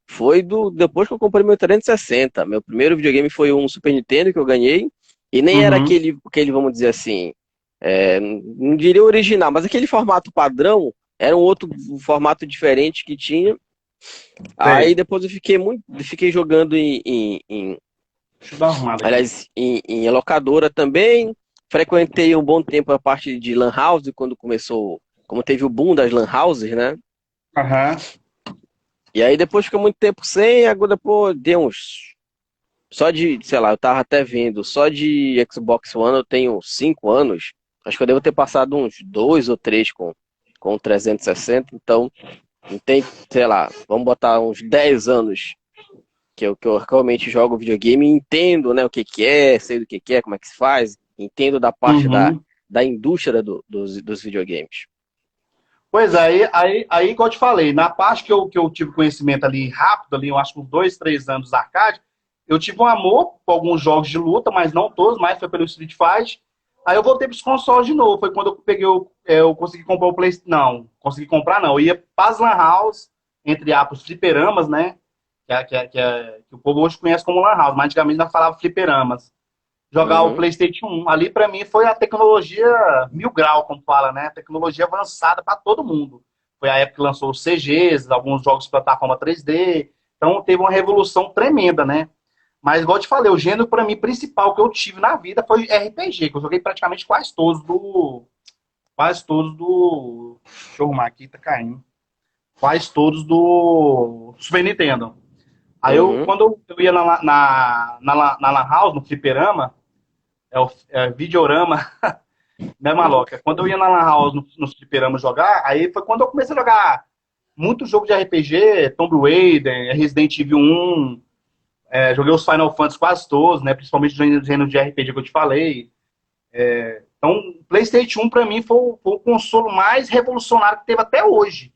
foi do depois que eu comprei meu 360. Meu primeiro videogame foi um Super Nintendo que eu ganhei. E nem uhum. era aquele, aquele, vamos dizer assim, é, não diria original, mas aquele formato padrão era um outro formato diferente que tinha. Aí depois eu fiquei muito, fiquei jogando em, em, em aliás, em, em locadora também. Frequentei um bom tempo a parte de lan house quando começou, como teve o boom das lan houses, né? Aham. Uhum. E aí depois ficou muito tempo sem, agora depois deu uns. Só de, sei lá, eu tava até vendo, só de Xbox One eu tenho 5 anos. Acho que eu devo ter passado uns dois ou três com, com 360, então não tem, sei lá, vamos botar uns 10 anos que eu, que eu realmente jogo videogame e entendo né, o que, que é, sei do que, que é, como é que se faz, entendo da parte uhum. da, da indústria do, dos, dos videogames. Pois é, aí, aí, aí, igual eu te falei, na parte que eu, que eu tive conhecimento ali rápido, ali, eu acho que uns dois, três anos arcade, eu tive um amor por alguns jogos de luta, mas não todos, mas foi pelo Street Fighter. Aí eu voltei para os consoles de novo. Foi quando eu peguei, eu, é, eu consegui comprar o PlayStation. Não, consegui comprar não. Eu ia para as Lan House, entre aspas, fliperamas, né? Que, é, que, é, que, é, que, o povo hoje conhece como Lan House, mas antigamente ainda falava fliperamas jogar uhum. o PlayStation 1. Ali, para mim, foi a tecnologia mil grau, como fala, né? Tecnologia avançada para todo mundo. Foi a época que lançou os CGs, alguns jogos de plataforma 3D. Então, teve uma revolução tremenda, né? Mas, igual eu te falei, o gênero, para mim, principal que eu tive na vida foi RPG, que eu joguei praticamente quase todos do. Quase todos do. Deixa eu arrumar aqui, tá caindo. Quase todos do Super Nintendo. Aí uhum. eu, quando eu ia na, na, na, na Lan House, no Fliperama, é o é, Videorama, né, Maloca? Quando eu ia na Lan House, no, no jogar, aí foi quando eu comecei a jogar muito jogo de RPG, Tomb Raider, Resident Evil 1, é, joguei os Final Fantasy quase todos, né, principalmente do gênero de RPG que eu te falei. É, então, PlayStation 1 para mim foi o, foi o, console mais revolucionário que teve até hoje.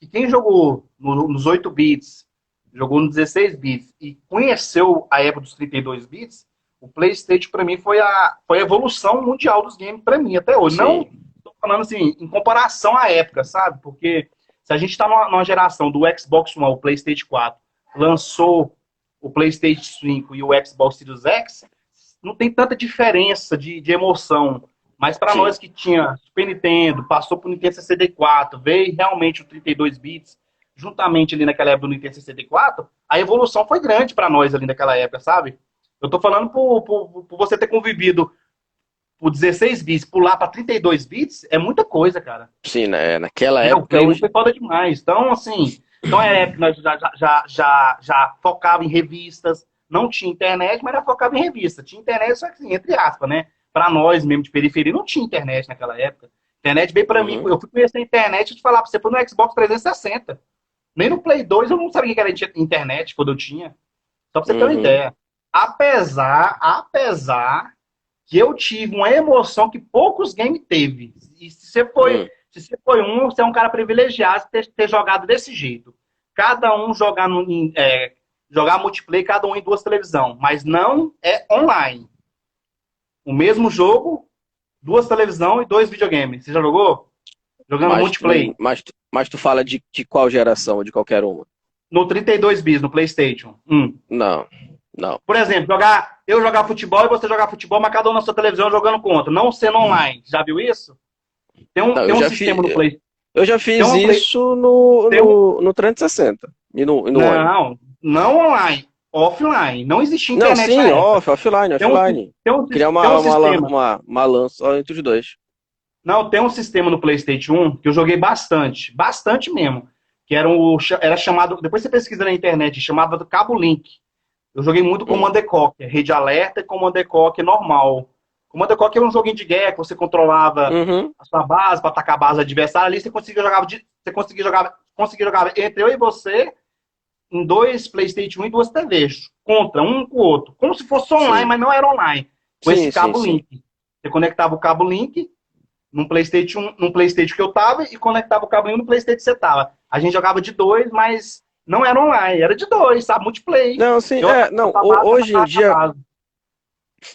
E quem jogou no, nos 8 bits, jogou nos 16 bits e conheceu a época dos 32 bits, o PlayStation para mim foi a, foi a evolução mundial dos games para mim até hoje. Sim. Não estou falando assim, em comparação à época, sabe? Porque se a gente está numa, numa, geração do Xbox One, o PlayStation 4, lançou o PlayStation 5 e o Xbox Series X, não tem tanta diferença de, de emoção. Mas para nós que tinha Super Nintendo, passou pro Nintendo 64, veio realmente o 32 bits, juntamente ali naquela época do Nintendo 64, a evolução foi grande para nós ali naquela época, sabe? Eu tô falando por, por, por você ter convivido por 16 bits, pular para 32 bits, é muita coisa, cara. Sim, né? Naquela é, época. O foi foda demais. Então, assim, então é época nós já, já, já, já focava em revistas, não tinha internet, mas era focava em revista. Tinha internet, só que assim, entre aspas, né? Para nós mesmo de periferia, não tinha internet naquela época. Internet veio para uhum. mim, eu fui conhecer a internet e te falar para você, foi no Xbox 360. Nem no Play 2 eu não sabia que era internet quando eu tinha. Só pra você uhum. ter uma uhum. ideia. Apesar, apesar que eu tive uma emoção que poucos games teve. E se você foi, uhum. se você foi um, você é um cara privilegiado ter, ter jogado desse jeito. Cada um jogar no, é, jogar multiplayer, cada um em duas televisão, mas não é online. O mesmo jogo, duas televisão e dois videogames. Você já jogou? Jogando mas multiplayer. Tu, mas, mas tu fala de, de qual geração, de qualquer uma? No 32 bis, no PlayStation 1. Não, não. Por exemplo, jogar, eu jogar futebol e você jogar futebol, mas cada um na sua televisão jogando contra, não sendo online. Já viu isso? Tem um, não, tem um sistema fiz, no PlayStation. Eu já fiz um isso no, no, no 360. E no, e no não, não online, offline. Não existia internet. Não, sim, off, offline, tem offline. Um, um, Criar uma, um uma, uma, uma lança entre os dois. Não, tem um sistema no PlayStation 1 que eu joguei bastante, bastante mesmo. Que era, um, era chamado, depois você pesquisa na internet, chamava do Cabo Link. Eu joguei muito com hum. Command rede alerta e Command Coque normal. Command Coque era um joguinho de guerra que você controlava uhum. a sua base para atacar a base adversária. Ali você conseguia jogar, você conseguia jogar, conseguia jogar entre eu e você em dois PlayStation 1 e duas TVs, contra um com o outro, como se fosse online, sim. mas não era online, com sim, esse cabo sim, link. Você conectava o cabo link num PlayStation, num PlayStation que eu tava e conectava o cabo link no PlayStation que você tava. A gente jogava de dois, mas não era online, era de dois, sabe? Multiplayer. Não, sim, eu, é, não, hoje em dia.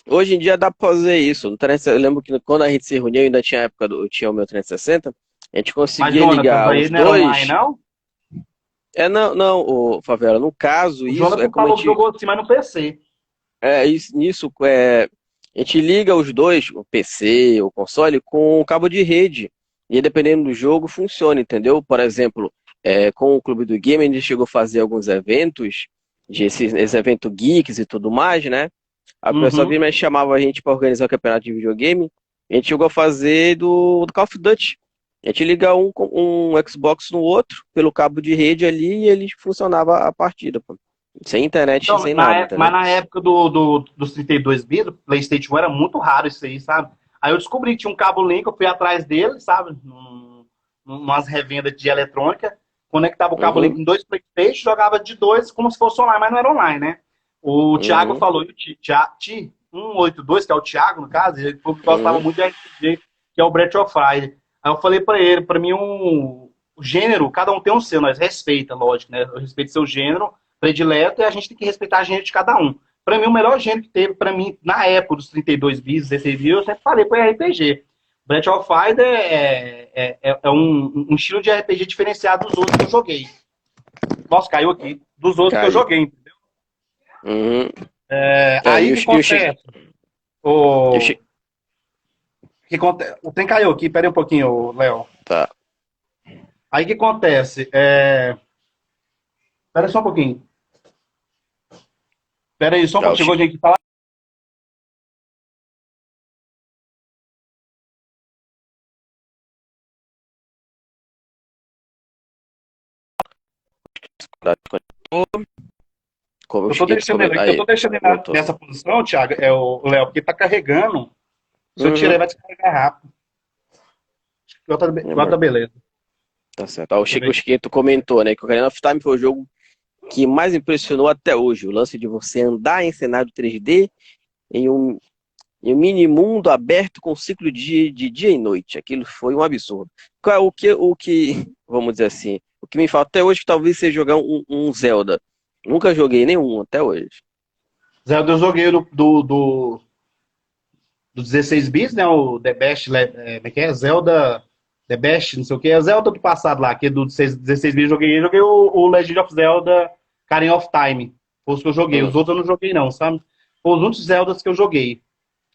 Hoje em dia dá pra fazer isso. Eu lembro que quando a gente se reunia, ainda tinha época do. Tinha o meu 360, a gente conseguia Mas, ligar os dois. Online, não? É, não, não, o Favela, no caso, o isso Jonathan é falou a gente... jogou assim, mas no PC. É, isso, nisso, é, a gente liga os dois, o PC, o console, com o cabo de rede. E dependendo do jogo, funciona, entendeu? Por exemplo, é, com o Clube do Game, a gente chegou a fazer alguns eventos, esses, esse evento geeks e tudo mais, né? A uhum. pessoa me chamava a gente para organizar o campeonato de videogame. A gente chegou a fazer do, do Call of Duty. A gente liga um, um Xbox no outro, pelo cabo de rede ali, e ele funcionava a partida, pô. Sem internet, então, sem nada. É, mas na época do, do, dos 32 bits, do PlayStation 1 era muito raro isso aí, sabe? Aí eu descobri que tinha um cabo link, eu fui atrás dele, sabe? Num, umas revendas de eletrônica, conectava o cabo uhum. em dois PlayStation, jogava de dois como se fosse online, mas não era online, né? O Thiago uhum. falou, o Ti, 182, que é o Thiago, no caso, ele gostava uhum. muito de RPG, que é o Breath of Fire. Aí eu falei para ele, para mim um o gênero, cada um tem um seu, nós respeita, lógico, né? Eu respeito seu gênero predileto e a gente tem que respeitar a gênero de cada um. Para mim, o melhor gênero que teve, para mim, na época dos 32 bis, 16 bis, eu sempre falei, foi RPG. Breath of Fire é, é, é, é um, um, estilo de RPG diferenciado dos outros que eu joguei. Nossa, caiu aqui. Dos outros caiu. que eu joguei, entendeu? Uhum. É, aí o que acontece? O... que acontece? O trem caiu aqui, pera aí um pouquinho, Léo. Tá. Aí o que acontece? É... Pera só um pouquinho. Pera aí, só um tá, pouquinho. Chegou gente que Como eu tô deixando ele, eu tô deixando ele nessa posição, Thiago, é o Léo, porque tá carregando. Se eu tirar, uhum. vai descarregar rápido. Agora tá beleza. Tá certo. Ó, o Chico Esqueto comentou, né, que o Ocarina of Time foi o jogo que mais impressionou até hoje. O lance de você andar em cenário 3D em um, em um mini mundo aberto com ciclo de, de dia e noite. Aquilo foi um absurdo. O que, o que, vamos dizer assim, o que me falta até hoje que talvez seja jogar um, um Zelda. Nunca joguei nenhum até hoje. Zelda eu joguei do, do, do do 16 bits, né? O The Best, é, é, que é? Zelda The Best, não sei o que. É Zelda do passado lá, que é do 16 bits joguei. Joguei o, o Legend of Zelda Karen of Time. Foi os que eu joguei. Os outros eu não joguei, não, sabe? Foi os únicos Zeldas que eu joguei.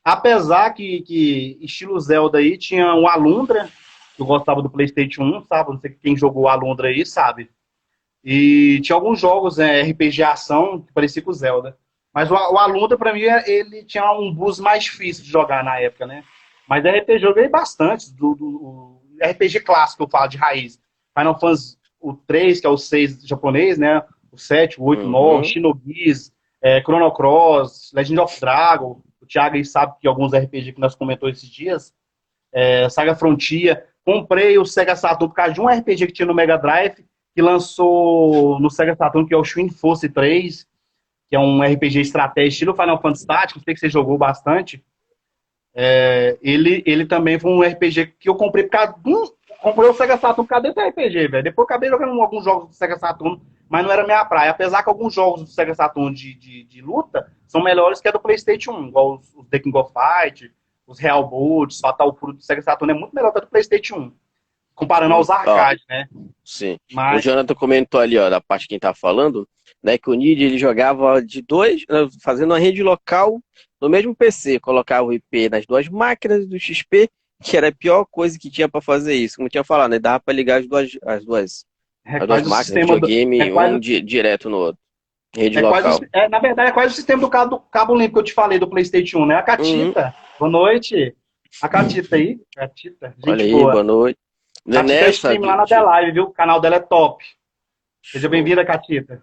Apesar que, que estilo Zelda aí tinha um Alundra, eu gostava do PlayStation 1, sabe? Não sei quem jogou Alundra aí, sabe? E tinha alguns jogos, é, RPG ação, que parecia com o Zelda. Mas o, o Alundra, pra mim, ele tinha um bus mais difícil de jogar na época, né? Mas RPG eu joguei bastante. Do, do RPG clássico, eu falo, de raiz. Final Fantasy o 3, que é o 6 japonês, né? O 7, o 8, o 9, uhum. Shinobi's, é, Chrono Cross, Legend of Dragon. O Thiago aí sabe que alguns RPG que nós comentou esses dias. É, Saga Frontier. Comprei o Sega Saturn por causa de um RPG que tinha no Mega Drive, que lançou no Sega Saturn, que é o Twin Force 3, que é um RPG estratégia estilo Final Fantasy Tactics, sei que você jogou bastante. É, ele, ele também foi um RPG que eu comprei por causa de um, comprei o Sega Saturn por causa desse RPG, velho. Depois acabei jogando alguns jogos do Sega Saturn, mas não era minha praia. Apesar que alguns jogos do Sega Saturn de, de, de luta são melhores que a do PlayStation 1, igual os The King of Fight, os Real Boots, Fatal Fury do Sega Saturn é muito melhor que a do PlayStation 1. Comparando aos arcades, né? Sim. Mas... O Jonathan comentou ali, ó, da parte de quem tá falando, né, que o Nid ele jogava de dois, né, fazendo uma rede local no mesmo PC, colocava o IP nas duas máquinas do XP, que era a pior coisa que tinha para fazer isso. Como tinha falado, né, dava para ligar as duas, as duas, é as duas máquinas de videogame, do... é quase... um di direto no outro. Rede é local. Quase, é, na verdade, é quase o sistema do cabo, do cabo limpo que eu te falei do PlayStation 1, né? A Catita. Uhum. Boa noite. A Catita aí. Catita. Gente Olha aí, boa, boa noite. Catita é stream lá na Delive, viu? O canal dela é top. Seja bem-vinda, Catita.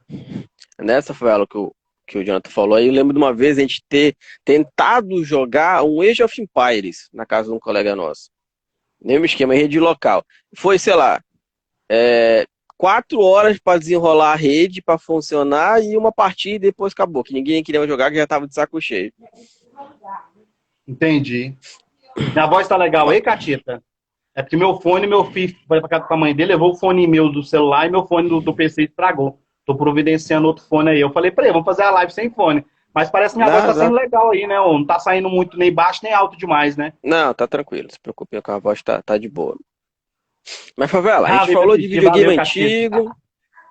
Nessa foi ela que o, que o Jonathan falou aí, eu lembro de uma vez a gente ter tentado jogar um Age of Empires na casa de um colega nosso. Mesmo esquema, rede local. Foi, sei lá, é, quatro horas para desenrolar a rede, para funcionar, e uma partida e depois acabou. Que ninguém queria jogar, que já tava de saco cheio. Entendi. Minha voz tá legal aí, Catita? É porque meu fone, meu filho foi pra casa com a mãe dele, levou o fone meu do celular e meu fone do, do PC estragou. Tô providenciando outro fone aí. Eu falei pra ele, vamos fazer a live sem fone. Mas parece que minha não, voz tá saindo legal aí, né? Não tá saindo muito nem baixo nem alto demais, né? Não, tá tranquilo. Não se preocupe com a voz, tá, tá de boa. Mas, Favela, a gente ah, falou de videogame antigo.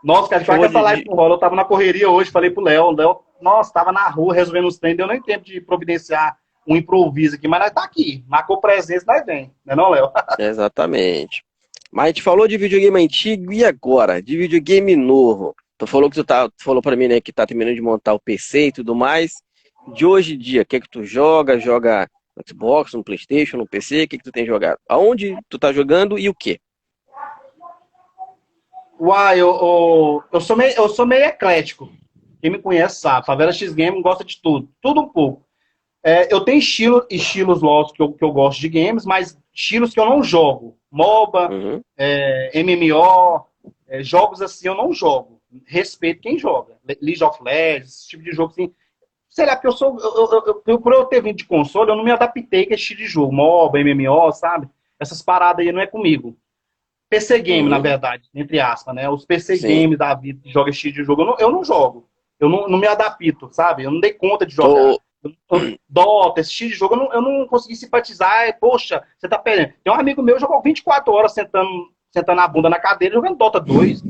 Nossa, cara, que essa live de... rola. Eu tava na correria hoje, falei pro Léo. Léo, nossa, tava na rua resolvendo os trem, deu nem tempo de providenciar um improviso aqui, mas nós tá aqui. Marcou presença, nós vem. Não é não, Léo? Exatamente. Mas a gente falou de videogame antigo e agora? De videogame novo. Tu falou que tu, tá, tu falou para mim, né, que tá terminando de montar o PC e tudo mais. De hoje em dia, o que é que tu joga? Joga no Xbox, no Playstation, no PC? O que é que tu tem jogado? Aonde tu tá jogando e o quê? Uai, eu, eu, eu, sou meio, eu sou meio eclético. Quem me conhece sabe. Favela X Game gosta de tudo. Tudo um pouco. É, eu tenho estilo, estilos, lógico, que eu, que eu gosto de games, mas estilos que eu não jogo. MOBA, uhum. é, MMO, é, jogos assim eu não jogo. Respeito quem joga. League of Legends, esse tipo de jogo assim. Sei lá, porque eu sou. Eu, eu, eu, por eu ter vindo de console, eu não me adaptei com esse estilo de jogo. MOBA, MMO, sabe? Essas paradas aí não é comigo. PC game, uhum. na verdade, entre aspas, né? Os PC Sim. games da vida que joga esse tipo de jogo, eu não, eu não jogo. Eu não, não, me adapto, sabe? Eu não dei conta de jogar. Tô... Dota, esse tipo de jogo, eu não, eu não consegui simpatizar. Poxa, você tá perdendo. Tem um amigo meu que jogou 24 horas sentando, sentando a bunda na cadeira jogando Dota 2.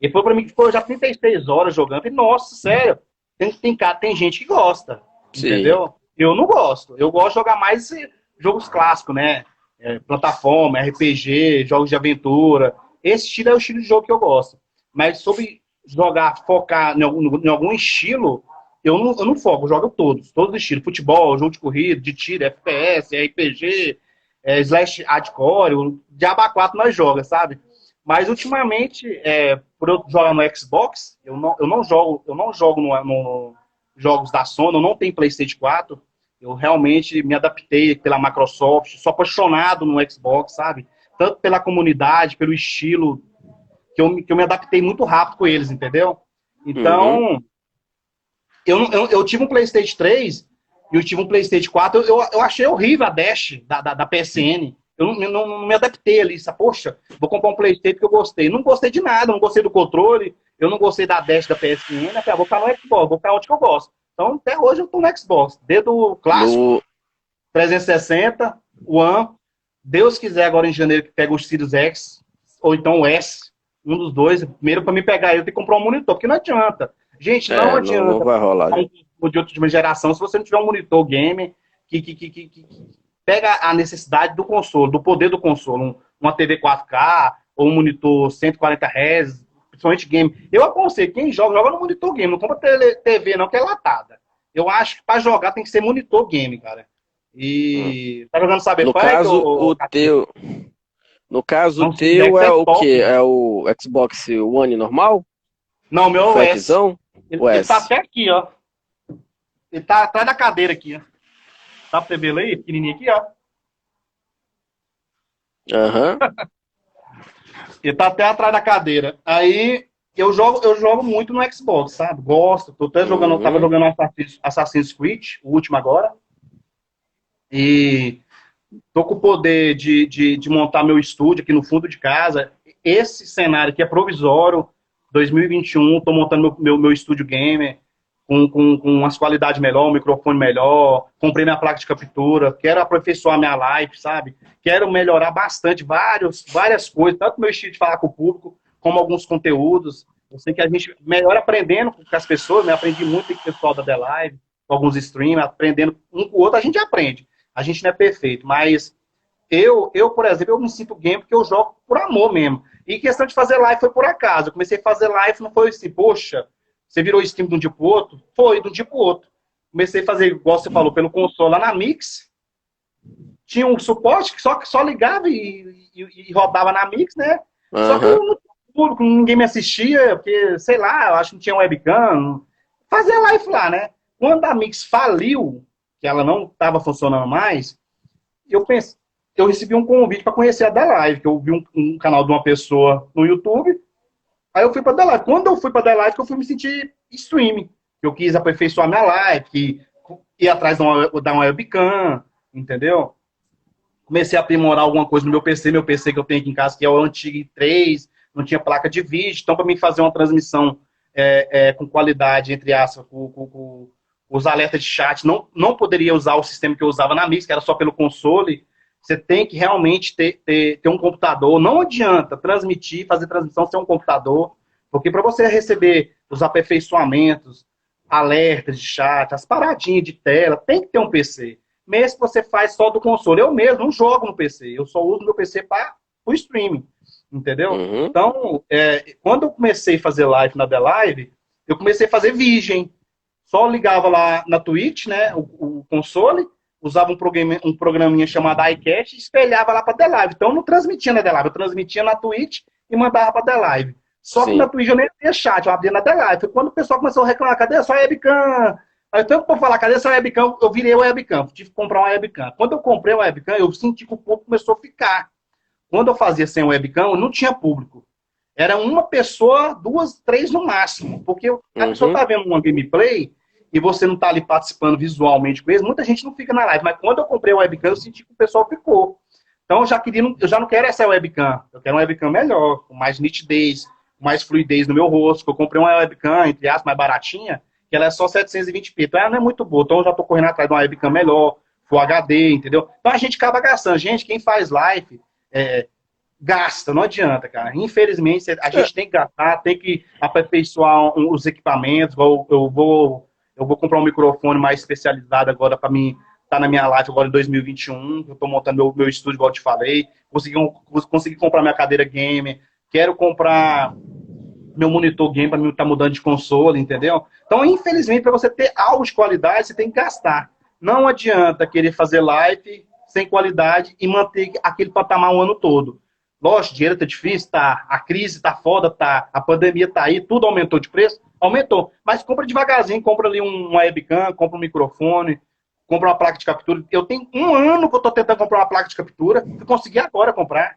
E foi pra mim que ficou já 36 horas jogando. E, nossa, sério, tem, tem, tem gente que gosta. Sim. Entendeu? Eu não gosto. Eu gosto de jogar mais jogos clássicos, né? É, plataforma, RPG, jogos de aventura. Esse estilo é o estilo de jogo que eu gosto. Mas sobre jogar, focar em algum, em algum estilo, eu não, eu não foco, eu jogo todos. Todos os estilos. Futebol, jogo de corrida, de tiro, FPS, RPG, é, slash hardcore, o Diaba 4 nós joga, sabe? Mas ultimamente, é, por eu jogar no Xbox, eu não, eu não jogo, eu não jogo no, no jogos da Sony, eu não tenho PlayStation 4. Eu realmente me adaptei pela Microsoft, sou apaixonado no Xbox, sabe? Tanto pela comunidade, pelo estilo, que eu, que eu me adaptei muito rápido com eles, entendeu? Então, uhum. Eu, eu, eu, tive um PlayStation 3 e eu tive um PlayStation 4. Eu, eu achei horrível a Dash da, da, da PSN. Eu não, não, não, me adaptei ali. Sabe? Poxa, vou comprar um PlayStation porque eu gostei. Não gostei de nada, não gostei do controle, eu não gostei da Dash da PSN. Né? Vou ficar no Xbox, vou ficar onde que eu gosto. Então, até hoje eu tô no Xbox. Dedo clássico, no... 360, One. Deus quiser, agora em janeiro, que pega o Sirius X, ou então o S, um dos dois. Primeiro, para me pegar, eu tenho que comprar um monitor, porque não adianta. Gente, não é, adianta. Não, vai rolar. De última geração, se você não tiver um monitor game que, que, que, que, pega a necessidade do console, do poder do console, um, uma TV 4K ou um monitor 140 Hz, principalmente game. Eu aconselho, quem joga, joga no monitor game, não compra TV não, que é latada. Eu acho que para jogar tem que ser monitor game, cara. E hum. tá jogando Cyberpunk? No caso, ou, o teu... No caso, o teu é o quê? É o Xbox One normal? Não, meu é o S. Ele, ele tá até aqui, ó. Ele tá atrás da cadeira aqui, ó. Tá pra ver aí? Pequenininho aqui, ó. Aham. Uhum. ele tá até atrás da cadeira. Aí eu jogo, eu jogo muito no Xbox, sabe? Gosto. Tô até jogando, uhum. tava jogando Assassin's Creed, o último agora. E tô com o poder de, de, de montar meu estúdio aqui no fundo de casa. Esse cenário aqui é provisório. 2021, tô montando meu, meu, meu estúdio gamer com, com, com umas qualidades melhor, um microfone melhor, comprei minha placa de captura, quero aperfeiçoar minha live, sabe? Quero melhorar bastante vários, várias coisas, tanto meu estilo de falar com o público, como alguns conteúdos. Eu sei que a gente melhora aprendendo com as pessoas, né? Aprendi muito com o pessoal da The Live, com alguns streamers, aprendendo um com o outro, a gente aprende. A gente não é perfeito, mas eu, eu, por exemplo, eu me sinto game porque eu jogo por amor mesmo. E questão de fazer live foi por acaso. Eu comecei a fazer live, não foi assim, poxa, você virou stream de um dia pro outro? Foi, de um dia pro outro. Comecei a fazer, igual você falou, pelo console lá na Mix. Tinha um suporte que só, só ligava e, e, e rodava na Mix, né? Uhum. Só que eu não público, ninguém me assistia, porque, sei lá, eu acho que não tinha webcam. Fazia live lá, né? Quando a Mix faliu, que ela não estava funcionando mais, eu pensei, eu recebi um convite para conhecer a da Live, que eu vi um, um, canal de uma pessoa no YouTube, Aí eu fui para live. Quando eu fui para live, eu fui me sentir streaming. Eu quis aperfeiçoar minha live, que ir atrás de uma webcam, entendeu? Comecei a aprimorar alguma coisa no meu PC, meu PC que eu tenho aqui em casa, que é o antigo 3, não tinha placa de vídeo. Então, para mim fazer uma transmissão é, é, com qualidade, entre aspas, com, com, com, os alertas de chat, não, não poderia usar o sistema que eu usava na Mix, que era só pelo console. Você tem que realmente ter, ter, ter um computador. Não adianta transmitir, fazer transmissão sem um computador, porque para você receber os aperfeiçoamentos, alertas de chat, as paradinhas de tela, tem que ter um PC. Mesmo que você faz só do console. Eu mesmo não jogo no PC, eu só uso meu PC para o streaming. Entendeu? Uhum. Então, é, quando eu comecei a fazer live na The Live, eu comecei a fazer virgem. Só ligava lá na Twitch, né, o, o console, usava um, programa, um programinha chamado iCast e espelhava lá para The Live. Então eu não transmitia na The Live, eu transmitia na Twitch e mandava para The Live. Só Sim. que na Twitch eu nem tinha chat, eu abria na The Live. Foi quando o pessoal começou a reclamar, cadê a sua webcam? Aí tanto para falar, cadê essa webcam? Eu virei o webcam, tive que comprar uma webcam. Quando eu comprei uma webcam, eu senti que o público começou a ficar. Quando eu fazia sem webcam, eu não tinha público. Era uma pessoa, duas, três no máximo. Porque a uhum. pessoa tá vendo uma gameplay, e você não está ali participando visualmente com eles, muita gente não fica na live. Mas quando eu comprei a webcam, eu senti que o pessoal ficou. Então eu já queria, eu já não quero essa webcam, eu quero uma webcam melhor, com mais nitidez, com mais fluidez no meu rosto. Eu comprei uma webcam, entre aspas, mais baratinha, que ela é só 720p. Então ela não é muito boa. Então eu já estou correndo atrás de uma webcam melhor, Full HD, entendeu? Então a gente acaba gastando. Gente, quem faz live, é, gasta, não adianta, cara. Infelizmente, a gente tem que gastar, tem que aperfeiçoar os equipamentos. Eu vou eu vou comprar um microfone mais especializado agora para mim tá na minha live agora em 2021. Eu estou montando meu, meu estúdio, igual eu te falei. Consegui, consegui comprar minha cadeira game. Quero comprar meu monitor game para mim estar tá mudando de console, entendeu? Então, infelizmente, para você ter algo de qualidade, você tem que gastar. Não adianta querer fazer live sem qualidade e manter aquele patamar o ano todo. Lógico, dinheiro tá difícil, tá. A crise tá foda, tá. A pandemia tá aí, tudo aumentou de preço. Aumentou. Mas compra devagarzinho, compra ali um webcam, compra um microfone, compra uma placa de captura. Eu tenho um ano que eu tô tentando comprar uma placa de captura, eu consegui agora comprar.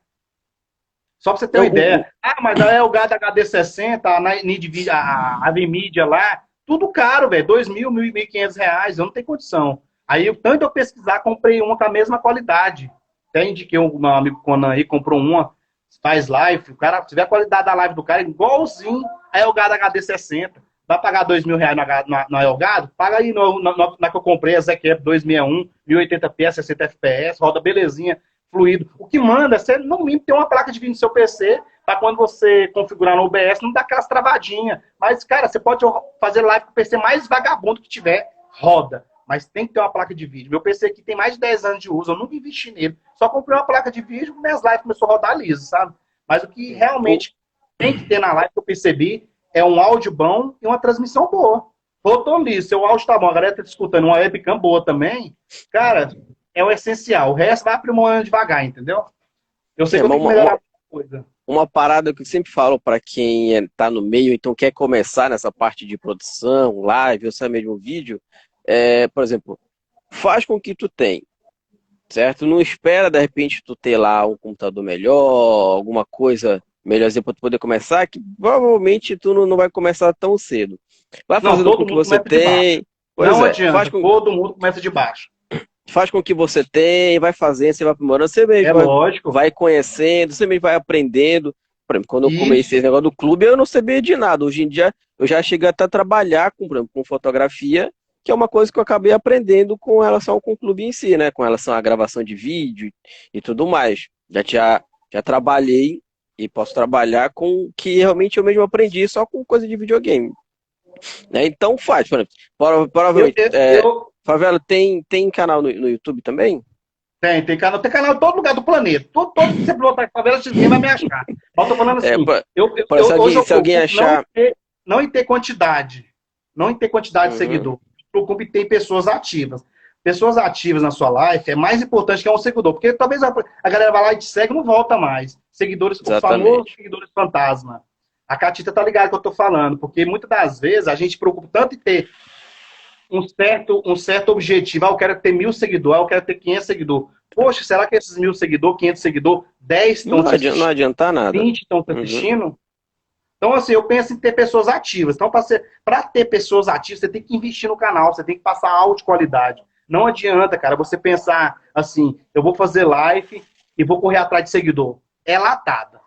Só pra você ter uma eu, ideia. Ah, mas a Elgato HD60, a NVIDIA, a, a NVIDIA lá, tudo caro, velho. Dois mil, mil e mil quinhentos reais, eu não tenho condição. Aí, tanto eu pesquisar, comprei uma com a mesma qualidade. Até indiquei um meu amigo Conan aí, comprou uma, faz live, o cara, se tiver a qualidade da live do cara, igualzinho a Elgato HD60. Vai pagar dois mil reais na, na, na Elgato? Paga aí no, na, na, que eu comprei, a ZQF 261, 1080p, 60 fps, roda belezinha, fluido. O que manda é você, no mínimo, ter uma placa de vídeo no seu PC para quando você configurar no OBS, não dá aquelas travadinhas. Mas, cara, você pode fazer live com o PC mais vagabundo que tiver, roda. Mas tem que ter uma placa de vídeo. Meu PC aqui tem mais de 10 anos de uso, eu nunca investi nele. Só comprei uma placa de vídeo minhas lives começou a rodar liso, sabe? Mas o que realmente tem que ter na live que eu percebi é um áudio bom e uma transmissão boa. Rodou liso, seu áudio tá bom, a galera tá escutando uma webcam boa também. Cara, é o essencial. O resto vai aprimorando devagar, entendeu? Eu sei é, que eu que melhorar uma, coisa. Uma parada que eu sempre falo para quem está no meio, então quer começar nessa parte de produção, live, ou sabe mesmo vídeo, é, por exemplo, faz com que tu tem, certo? Não espera de repente tu ter lá um computador melhor, alguma coisa melhorzinha para tu poder começar, que provavelmente tu não, não vai começar tão cedo. Vai fazendo não, com que você tem. não é, adianta, com... todo mundo começa de baixo faz com o que você tem, vai fazendo, você vai aprimorando, você mesmo é vai, lógico. vai conhecendo, você mesmo vai aprendendo. Por exemplo, quando eu comecei esse negócio do clube, eu não sabia de nada. Hoje em dia, eu já cheguei até a trabalhar com, exemplo, com fotografia, que é uma coisa que eu acabei aprendendo com relação com o clube em si, né? Com relação à gravação de vídeo e tudo mais. Já, já, já trabalhei e posso trabalhar com o que realmente eu mesmo aprendi só com coisa de videogame. Né? Então faz, por exemplo, provavelmente. Eu, eu, é, eu Favela, tem, tem canal no, no YouTube também? Tem, tem canal, tem canal em todo lugar do planeta. Todo, todo que você botar favela, você vai me achar. Mas eu tô falando é, assim. É, pra, eu, eu, eu, se alguém, se alguém achar. Não em, ter, não em ter quantidade. Não em ter quantidade uhum. de seguidor. Preocupe tem pessoas ativas. Pessoas ativas na sua live é mais importante que um seguidor. Porque talvez a, a galera vai lá e te segue e não volta mais. Seguidores, Exatamente. os famosos seguidores fantasma. A Catita tá ligada que eu tô falando. Porque muitas das vezes a gente preocupa tanto em ter um certo, um certo objetivo. Ah, eu quero ter mil seguidores, ah, eu quero ter 500 seguidores. Poxa, será que esses mil seguidores, 500 seguidores, 10 estão não, adianta, não adianta nada. 20 estão uhum. assistindo? Uhum. Então, assim, eu penso em ter pessoas ativas. Então, para ter pessoas ativas, você tem que investir no canal, você tem que passar alta de qualidade. Não adianta, cara, você pensar assim, eu vou fazer live e vou correr atrás de seguidor. É latada.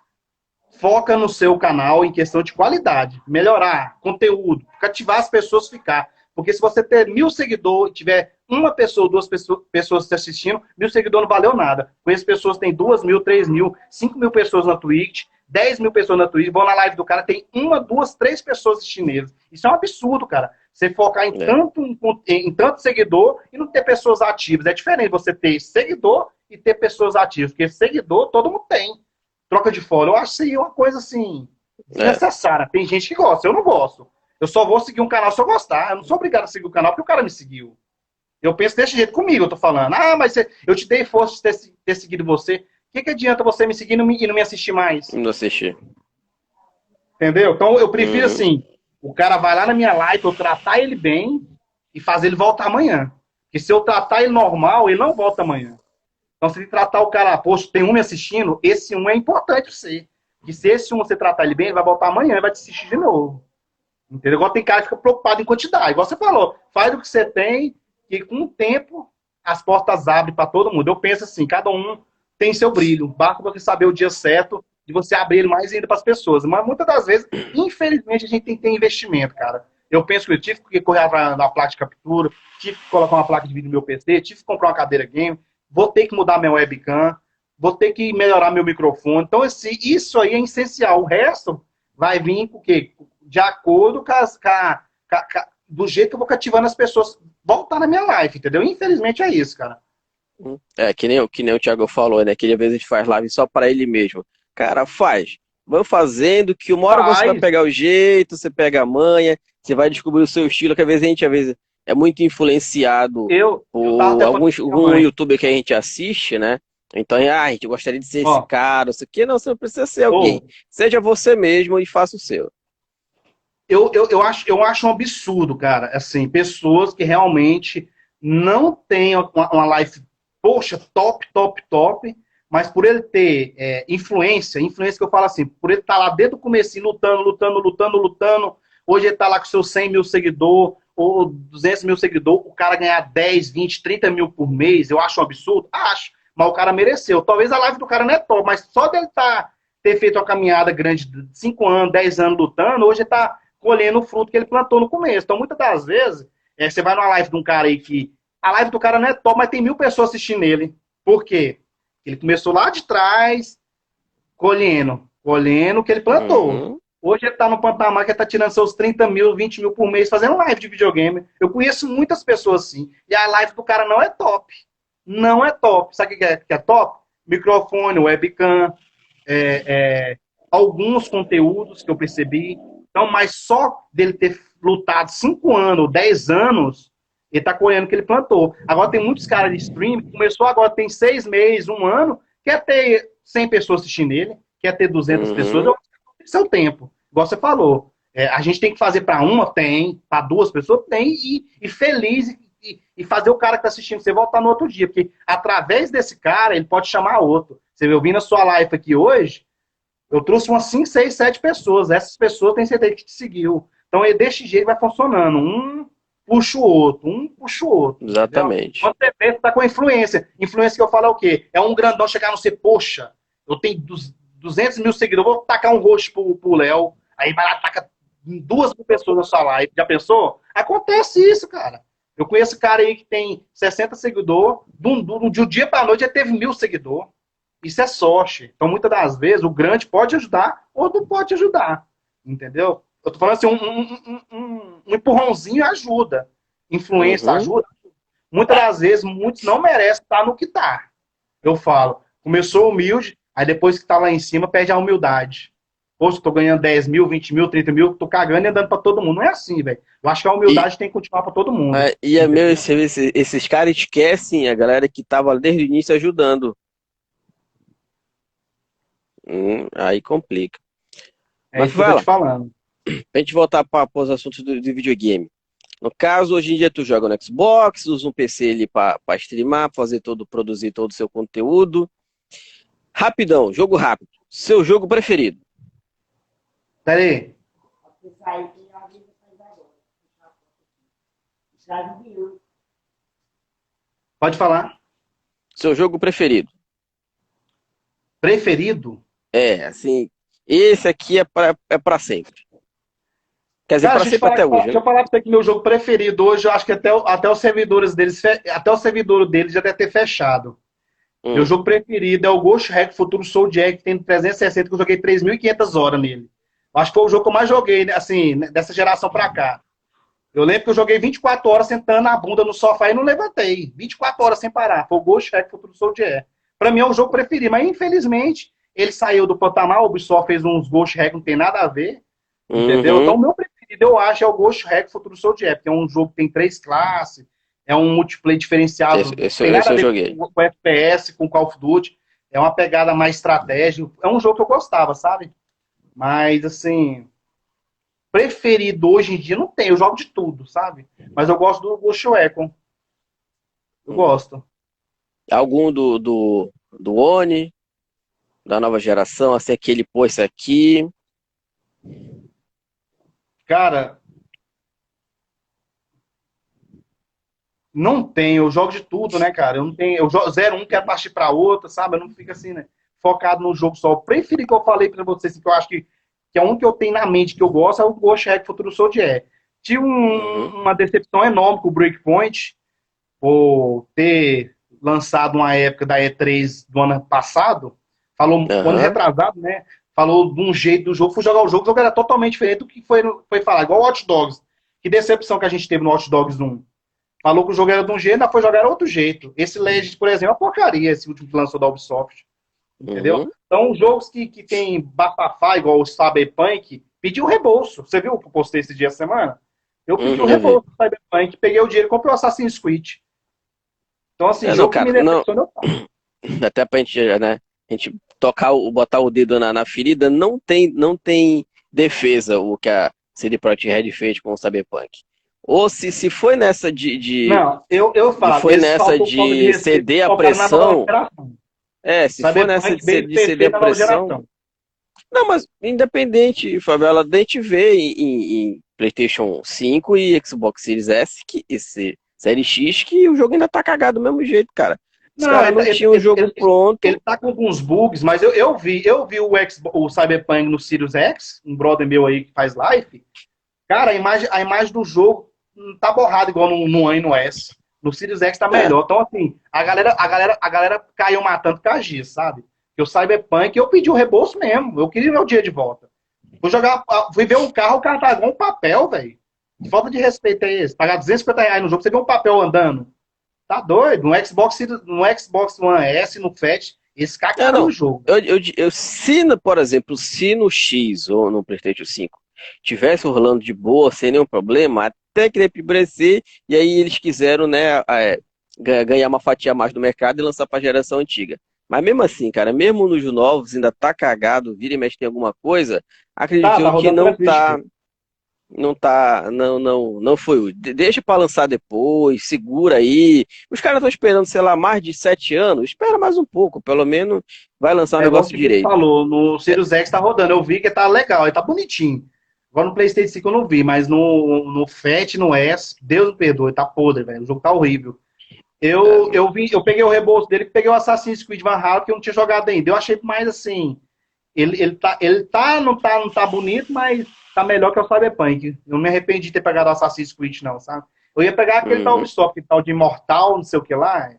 Foca no seu canal em questão de qualidade, melhorar conteúdo, cativar as pessoas ficar. Porque se você ter mil seguidores tiver uma pessoa, duas pessoas te assistindo, mil seguidores não valeu nada. Conheço pessoas que têm duas mil, três mil, cinco mil pessoas na Twitch, dez mil pessoas na Twitch, vão na live do cara, tem uma, duas, três pessoas assistindo eles. Isso é um absurdo, cara. Você focar em, é. tanto, em, em tanto seguidor e não ter pessoas ativas. É diferente você ter seguidor e ter pessoas ativas. Porque seguidor todo mundo tem. Troca de fora. Eu acho isso uma coisa assim. É. Necessária. Tem gente que gosta, eu não gosto. Eu só vou seguir um canal se eu gostar. Eu não sou obrigado a seguir o canal porque o cara me seguiu. Eu penso desse jeito comigo, eu tô falando. Ah, mas eu te dei força de ter, ter seguido você. O que, que adianta você me seguir e não me, e não me assistir mais? Não assistir. Entendeu? Então eu prefiro uhum. assim: o cara vai lá na minha live, eu tratar ele bem e fazer ele voltar amanhã. Porque se eu tratar ele normal, ele não volta amanhã. Então, se ele tratar o cara, poxa, tem um me assistindo, esse um é importante pra você. Porque se esse um você tratar ele bem, ele vai voltar amanhã e vai te assistir de novo. Entendeu? Agora tem cara que fica preocupado em quantidade. Igual você falou, faz o que você tem e com o tempo as portas abrem para todo mundo. Eu penso assim, cada um tem seu brilho. Basta você saber o dia certo de você abrir ele mais ainda para as pessoas. Mas muitas das vezes, infelizmente, a gente tem que ter investimento, cara. Eu penso que eu tive que correr na placa de captura, tive que colocar uma placa de vídeo no meu PC, tive que comprar uma cadeira game, vou ter que mudar minha webcam, vou ter que melhorar meu microfone. Então, esse, isso aí é essencial. O resto vai vir com o quê? de acordo com, as, com, a, com, a, do jeito que eu vou cativando as pessoas voltar na minha live, entendeu? Infelizmente é isso, cara. É, que nem, que nem o Thiago falou, né? Que às vezes a gente faz live só para ele mesmo. Cara, faz. Vão fazendo que uma hora faz. você vai pegar o jeito, você pega a manha, você vai descobrir o seu estilo, que às vezes a gente às vezes é muito influenciado eu, por eu alguns, algum youtuber que a gente assiste, né? Então, ah, a gente gostaria de ser esse cara, isso aqui. Não, você não precisa ser alguém. Seja você mesmo e faça o seu eu, eu, eu, acho, eu acho um absurdo, cara, assim, pessoas que realmente não têm uma, uma life, poxa, top, top, top, mas por ele ter é, influência, influência que eu falo assim, por ele estar tá lá desde o começo, lutando, lutando, lutando, lutando, hoje ele está lá com seus 100 mil seguidores, ou 200 mil seguidores, o cara ganhar 10, 20, 30 mil por mês, eu acho um absurdo? Acho, mas o cara mereceu. Talvez a live do cara não é top, mas só dele tá, ter feito uma caminhada grande de 5 anos, 10 anos lutando, hoje ele está colhendo o fruto que ele plantou no começo. Então, muitas das vezes, é, você vai numa live de um cara aí que. A live do cara não é top, mas tem mil pessoas assistindo ele. Por quê? Ele começou lá de trás, colhendo. colhendo o que ele plantou. Uhum. Hoje ele tá no patamar que ele tá tirando seus 30 mil, 20 mil por mês fazendo live de videogame. Eu conheço muitas pessoas assim. E a live do cara não é top. Não é top. Sabe o que é, que é top? Microfone, webcam, é, é, alguns conteúdos que eu percebi. Então, mas só dele ter lutado 5 anos, 10 anos, ele tá colhendo o que ele plantou. Agora tem muitos caras de stream, começou agora, tem seis meses, um ano, quer ter 100 pessoas assistindo ele, quer ter 200 uhum. pessoas, tem seu tempo igual você falou, é, a gente tem que fazer para uma, tem, para duas pessoas, tem, e, e feliz, e, e, fazer o cara que está assistindo você voltar no outro dia, porque através desse cara, ele pode chamar outro. Você viu, vindo a sua live aqui hoje, eu trouxe umas 5, 6, 7 pessoas, essas pessoas têm certeza que te seguiu. Então, desse jeito vai funcionando, um puxa o outro, um puxa o outro. Exatamente. Quando você vê, você tá com influência. Influência que eu falo é o quê? É um grandão chegar no você, poxa, eu tenho 200 mil seguidores, vou tacar um rosto pro, pro Léo, Aí vai lá, taca duas mil pessoas na sua live. Já pensou? Acontece isso, cara. Eu conheço cara aí que tem 60 seguidores, de um, de um dia para noite já teve mil seguidores. Isso é sorte. Então, muitas das vezes, o grande pode ajudar ou não pode ajudar. Entendeu? Eu tô falando assim, um, um, um, um empurrãozinho ajuda. Influência uhum. ajuda. Muitas das vezes, muitos não merecem estar no que tá. Eu falo, começou humilde, aí depois que tá lá em cima, perde a humildade. Poxa, tô ganhando 10 mil, 20 mil, 30 mil, tô cagando e andando pra todo mundo. Não é assim, velho. Eu acho que a humildade e, tem que continuar pra todo mundo. É, e é meu, esses, esses caras esquecem a galera que tava desde o início ajudando. Hum, aí complica. É Mas, isso que eu tô te falando. Pra gente voltar para os assuntos do, do, videogame. No caso, hoje em dia tu joga no Xbox, usa um PC ali para streamar, fazer todo, produzir todo o seu conteúdo. Rapidão, jogo rápido. Seu jogo preferido? Pera aí. Pode falar. Seu jogo preferido? Preferido? É, assim, esse aqui é para é pra sempre. Quer dizer, para sempre até hoje. Deixa né? eu falar pra você que meu jogo preferido hoje, eu acho que até, até os servidores deles, até o servidor deles já deve ter fechado. Hum. Meu jogo preferido é o Ghost Hack Futuro Soul Jack, que tem 360, que eu joguei 3.500 horas nele. Acho que foi o jogo que eu mais joguei, né, assim, né, dessa geração pra cá. Eu lembro que eu joguei 24 horas sentando na bunda no sofá e não levantei. 24 horas sem parar. Foi o Ghost Hack Futuro Soldier. Pra mim é o jogo preferido, mas infelizmente ele saiu do patamar, o Ubisoft fez uns Ghost Hack, não tem nada a ver. Uhum. Entendeu? Então o meu preferido eu acho é o Ghost Hack Futuro Soldier, porque é um jogo que tem três classes, é um multiplayer diferenciado. Esse, esse, esse eu joguei. Com, com FPS, com Call of Duty. É uma pegada mais estratégica. É um jogo que eu gostava, sabe? Mas, assim, preferido hoje em dia não tem. Eu jogo de tudo, sabe? Mas eu gosto do Ghost Recon. Eu hum. gosto. Algum do, do, do Oni, da nova geração, assim, aquele pô, esse aqui. Cara, não tem, eu jogo de tudo, né, cara? Eu não tenho, eu jogo 0 um quero partir para outra, sabe? Eu não fico assim, né? focado no jogo só. O preferido que eu falei para vocês, que eu acho que, que é um que eu tenho na mente que eu gosto, é o Ghost Hack Futuro Soldier. Tive um, uhum. uma decepção enorme com o Breakpoint, por ter lançado uma época da E3 do ano passado, falou uhum. ano retrasado, né? Falou de um jeito do jogo, fui jogar o jogo, o jogo era totalmente diferente do que foi, foi falar, igual o Watch Dogs. Que decepção que a gente teve no Watch Dogs 1. Falou que o jogo era de um jeito, ainda foi jogar outro jeito. Esse Legend, por exemplo, é uma porcaria, esse último que lançou da Ubisoft. Entendeu? Uhum. Então, jogos que, que tem bafafá, igual o Cyberpunk, pediu reembolso. Você viu que eu postei esse dia semana? Eu pedi uhum. um reembolso do Cyberpunk, peguei o dinheiro e comprei o Assassin's Creed. Então, assim, é, jogo não, cara, que me decepcionou. Até pra gente, né, a gente tocar, o, botar o dedo na, na ferida, não tem, não tem defesa o que a CD Projekt Red fez com o Cyberpunk. Ou se, se foi nessa de, de. Não, eu, eu falo. Foi nessa de, de ceder a pressão. É, se for nessa de, de ceder a pressão. Não, mas independente, Favela, a gente vê em, em, PlayStation 5 e Xbox Series S, que, esse Série X, que o jogo ainda tá cagado do mesmo jeito, cara. Os caras não ele, tinham o jogo ele, pronto. Ele tá com alguns bugs, mas eu, eu vi, eu vi o, Xbox, o Cyberpunk no Sirius X, um brother meu aí que faz live. Cara, a imagem, a imagem do jogo tá borrada igual no, no One e no S. No Sirius X tá melhor. É. Então, assim, a galera, a, galera, a galera caiu matando Caxias, sabe? Porque o Cyberpunk, eu pedi o reembolso mesmo. Eu queria meu dia de volta. Fui jogar, fui ver um carro, o carro tá igual um papel, velho. Que falta de respeito é esse? Pagar 250 reais no jogo, você vê um papel andando. Tá doido? No Xbox, no Xbox One S, no Fat, cara é, no jogo. Eu, eu, eu, se, por exemplo, se no X ou no PlayStation 5 tivesse rolando de boa, sem nenhum problema, até que empobrecer, e aí eles quiseram, né, é, ganhar uma fatia a mais do mercado e lançar para a geração antiga. Mas mesmo assim, cara, mesmo nos novos ainda tá cagado, vira e mexe tem alguma coisa, acredito tá, tá que não tá não tá não não não foi deixa para lançar depois segura aí os caras estão esperando sei lá mais de sete anos espera mais um pouco pelo menos vai lançar um é, negócio direito falou no Sirius X tá rodando eu vi que tá legal tá bonitinho agora no PlayStation 5 eu não vi mas no no Fat no S Deus me perdoe tá podre velho o jogo tá horrível eu, é. eu, vi, eu peguei o reembolso dele, peguei o Assassin's Creed Valhalla, que eu não tinha jogado ainda. Eu achei mais assim. Ele, ele, tá, ele tá, não tá, não tá bonito, mas tá melhor que o Cyberpunk. Eu não me arrependi de ter pegado o Assassin's Creed, não, sabe? Eu ia pegar aquele uhum. tal Ubisoft, tal de Immortal, não sei o que lá.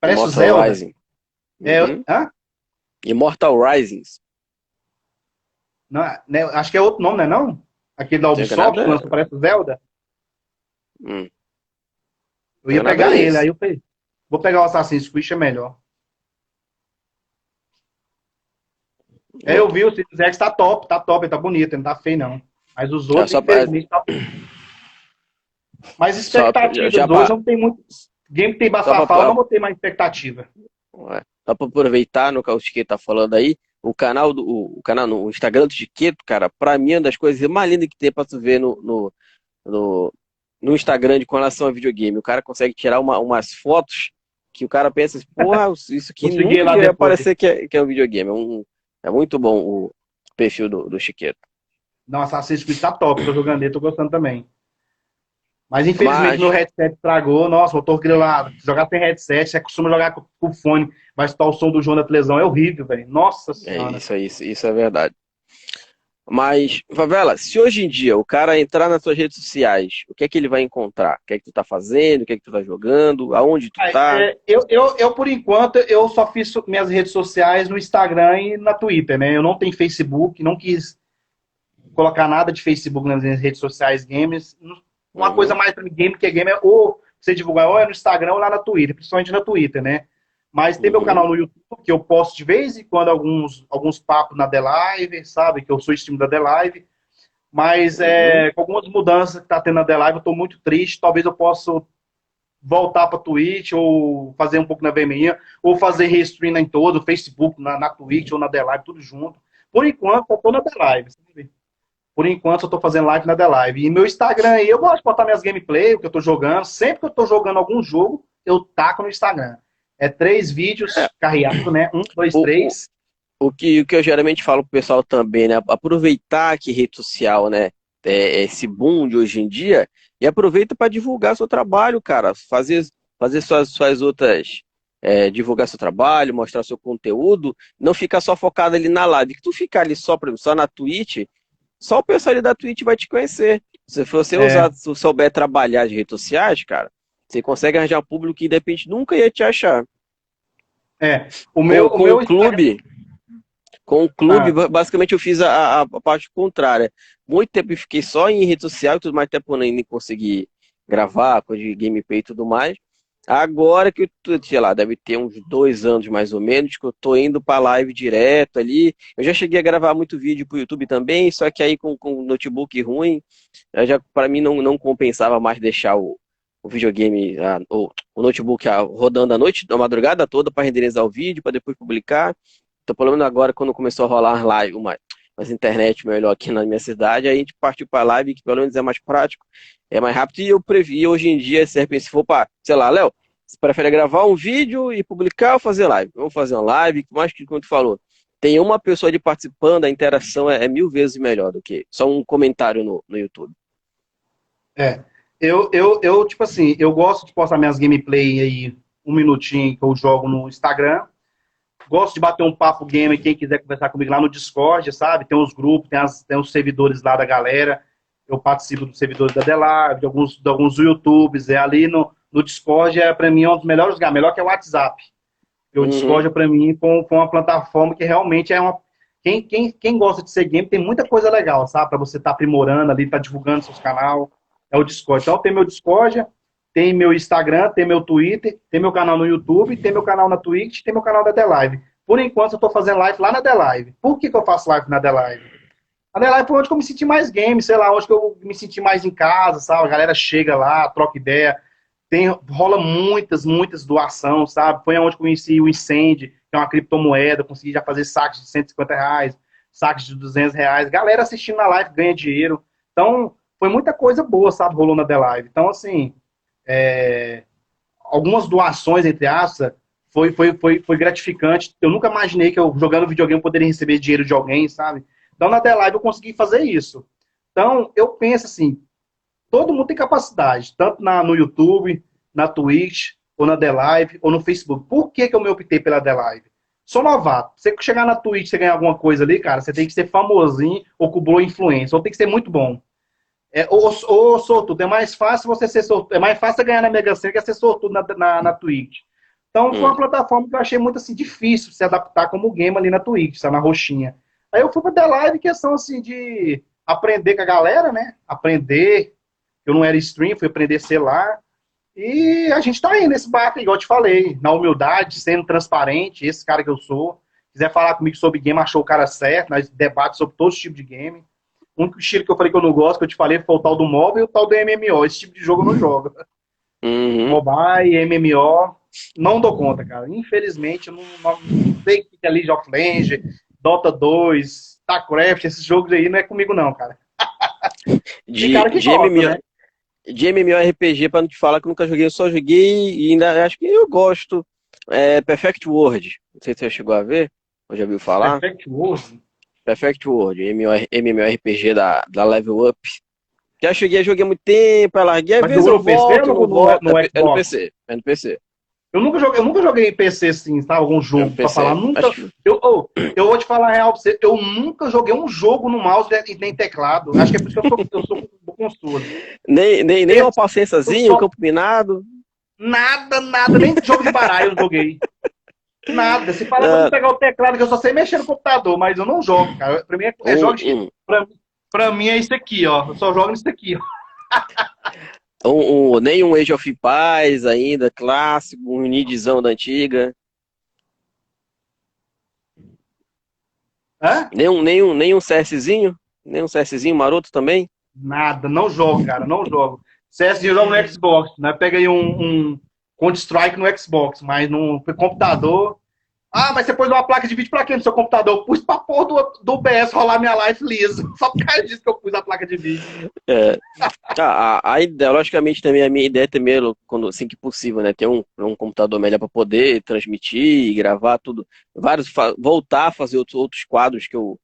Parece Immortal o Zelda. Rising. É, uhum. hã? Immortal Risings. Não, né, acho que é outro nome, não é não? Aquele da Ubisoft, que parece o Zelda. Hum. Eu ia pegar ele, aí eu falei, vou pegar o Assassin's Creed, é melhor. É, eu vi, o Series X tá top, tá top, tá bonito, não tá feio não. Mas os outros, é, infelizmente, pra... tá... Mas expectativa já, já hoje não tem muito. Game que tem bafafá, eu não vou ter mais expectativa. Ué. Só pra aproveitar no que o Chiqueto tá falando aí, o canal do o, canal no Instagram do Chiqueto, cara, pra mim é uma das coisas mais lindas que tem pra tu ver no, no, no, no Instagram de com relação a videogame. O cara consegue tirar uma, umas fotos que o cara pensa, porra, isso aqui nunca vai aparecer que é, que é um videogame. É, um, é muito bom o perfil do, do Chiqueto. Nossa, Assassin's Creed tá top, tô jogando ele, tô gostando também. Mas infelizmente Mas... meu headset estragou. Nossa, eu tô querendo lá jogar sem headset, você costuma jogar com, o fone, vai estar o som do João da televisão, é horrível, velho. Nossa é senhora. É isso, isso, isso é verdade. Mas, Favela, se hoje em dia o cara entrar nas suas redes sociais, o que é que ele vai encontrar? O que é que tu tá fazendo? O que é que tu tá jogando? Aonde tu tá? É, eu, eu, eu, por enquanto, eu só fiz minhas redes sociais no Instagram e na Twitter, né? Eu não tenho Facebook, não quis colocar nada de Facebook nas minhas redes sociais, games. Uma uhum. coisa mais para mim, game que game é ou você divulgar ou é no Instagram ou lá na Twitter, principalmente na Twitter, né? Mas tem uhum. meu canal no YouTube, que eu posto de vez em quando alguns, alguns papos na The Live, sabe? Que eu sou stream da The Live. Mas é, uhum. com algumas mudanças que tá tendo na The Live, eu tô muito triste. Talvez eu possa voltar para Twitch, ou fazer um pouco na VMI, ou fazer restream em todo, Facebook, na, na Twitch ou na The Live, tudo junto. Por enquanto, eu tô na The Live, sabe? Por enquanto, eu tô fazendo live na The Live. E meu Instagram aí, eu gosto de botar minhas gameplay, o que eu tô jogando. Sempre que eu tô jogando algum jogo, eu taco no Instagram. É três vídeos é. carreados, né? Um, dois, o, três. O que, o que eu geralmente falo pro pessoal também, né? Aproveitar que rede social, né? É esse boom de hoje em dia e aproveita para divulgar seu trabalho, cara. Fazer, fazer suas, suas outras. É, divulgar seu trabalho, mostrar seu conteúdo, não ficar só focado ali na live. Que tu ficar ali só, só na Twitch, só o pessoal ali da Twitch vai te conhecer. Se você é. usar, se souber trabalhar as redes sociais, cara, você consegue arranjar um público que de repente nunca ia te achar. É, o meu, com, com o, meu clube, com o clube, ah. basicamente eu fiz a, a, parte contrária. Muito tempo eu fiquei só em rede social e tudo mais, tempo eu nem consegui gravar, coisa de gameplay e tudo mais. Agora que eu, sei lá, deve ter uns dois anos mais ou menos, que eu tô indo pra live direto ali. Eu já cheguei a gravar muito vídeo pro YouTube também, só que aí com, com notebook ruim, já para mim não, não compensava mais deixar o, o videogame, a, o, o, notebook a, rodando a noite, a madrugada toda para renderizar o vídeo, para depois publicar. Então, pelo menos agora, quando começou a rolar live, uma, mais internet melhor aqui na minha cidade, aí a gente partiu para live, que pelo menos é mais prático, é mais rápido. E eu previ hoje em dia, se for para, sei lá, Léo, você prefere gravar um vídeo e publicar ou fazer live? Vamos fazer uma live, mais que como tu falou. Tem uma pessoa de participando, a interação é, é mil vezes melhor do que só um comentário no, no YouTube. É, eu, eu, eu, tipo assim, eu gosto de postar minhas gameplay aí, um minutinho que eu jogo no Instagram. Gosto de bater um papo game, quem quiser conversar comigo lá no Discord, sabe? Tem os grupos, tem, as, tem os servidores lá da galera. Eu participo dos servidores da Delar, de alguns, de alguns YouTubes. É ali no, no Discord, é para mim é um dos melhores lugares, melhor que é o WhatsApp. o uhum. Discord, para mim, foi, foi uma plataforma que realmente é uma. Quem, quem, quem gosta de ser game tem muita coisa legal, sabe? Para você estar tá aprimorando ali, tá divulgando seus canal. É o Discord. Então, tem meu Discord, tem meu Instagram, tem meu Twitter, tem meu canal no YouTube, tem meu canal na Twitch, tem meu canal da The Live. Por enquanto, eu estou fazendo live lá na The Live. Por que, que eu faço live na The Live? A The Live foi onde eu me senti mais game, sei lá, onde eu me senti mais em casa, sabe? A galera chega lá, troca ideia. Tem, rola muitas, muitas doações, sabe? Foi onde conheci o Incende, que é uma criptomoeda, consegui já fazer saques de 150 reais, saques de 200 reais. Galera assistindo na live ganha dinheiro. Então, foi muita coisa boa, sabe? Rolou na The Live. Então, assim, é, algumas doações, entre aspas, foi, foi, foi, foi gratificante. Eu nunca imaginei que eu, jogando videogame, poderia receber dinheiro de alguém, sabe? Então, na The Live, eu consegui fazer isso. Então, eu penso assim, todo mundo tem capacidade, tanto na, no YouTube, na Twitch, ou na The Live, ou no Facebook. Por que, que eu me optei pela The Live? Sou novato. Você chegar na Twitch e ganhar alguma coisa ali, cara, você tem que ser famosinho ou com boa influência, ou tem que ser muito bom. É, ou, ou sortudo, é mais fácil você ser sortudo, é mais fácil ganhar na Mega Sena que ser sortudo na, na, na Twitch. Então, foi uma hum. plataforma que eu achei muito assim, difícil se adaptar como game ali na Twitch, na roxinha. Aí eu fui pra The Live, questão assim de aprender com a galera, né? Aprender. Eu não era stream, fui aprender a ser lá. E a gente tá aí nesse barco, igual eu te falei, na humildade, sendo transparente, esse cara que eu sou. Quiser falar comigo sobre game, achou o cara certo, nós debates sobre todos os tipos de game. O único estilo que eu falei que eu não gosto, que eu te falei, foi o tal do móvel e o tal do MMO. Esse tipo de jogo eu não jogo. Uhum. Mobile, MMO, não dou conta, cara. Infelizmente, eu não, não sei o que é League of Legends, Dota 2, StarCraft, esses jogos aí não é comigo não, cara. De, cara de, gosta, MMO, né? De MMORPG, pra não te falar que eu nunca joguei, eu só joguei e ainda acho que eu gosto. É Perfect World. Não sei se você chegou a ver, ou já viu falar. Perfect World? Perfect World, MMORPG da, da Level Up. Já cheguei a jogar muito tempo, larguei, às vezes eu volto, no, no, no, é, é no PC, é no PC. Eu nunca joguei, eu nunca joguei em PC assim, tá? Algum jogo pra falar. Nunca. Acho... Eu, oh, eu vou te falar a real pra você. Eu nunca joguei um jogo no mouse e nem teclado. Acho que é por isso que eu sou, eu sou consultor. Nem, nem, nem uma paciênciazinha, um campo minado. Nada, nada. Nem jogo de baralho eu joguei. Nada. Se falar pra ah. pegar o teclado, que eu só sei mexer no computador, mas eu não jogo, cara. Pra mim é, é jogo de. Pra, pra mim é isso aqui, ó. Eu só jogo nisso aqui, ó. Um, um, nem um Age of Empires ainda, clássico, um Nidzão da antiga. Hã? Nenhum, nenhum, nenhum CSzinho? Nenhum CSzinho maroto também? Nada, não jogo, cara, não jogo. CS eu jogo no Xbox, né? Pega aí um, um Counter-Strike no Xbox, mas no computador ah, mas você pôs uma placa de vídeo pra quê no seu computador? Eu pus pra pôr do, do OBS rolar minha live liso. Só por causa disso que eu pus a placa de vídeo. É. Ah, a, a, ideia, logicamente, também a minha ideia é também, quando, assim que possível, né? Ter um, um computador melhor para poder transmitir gravar tudo. Vários, voltar a fazer outros, outros quadros que eu,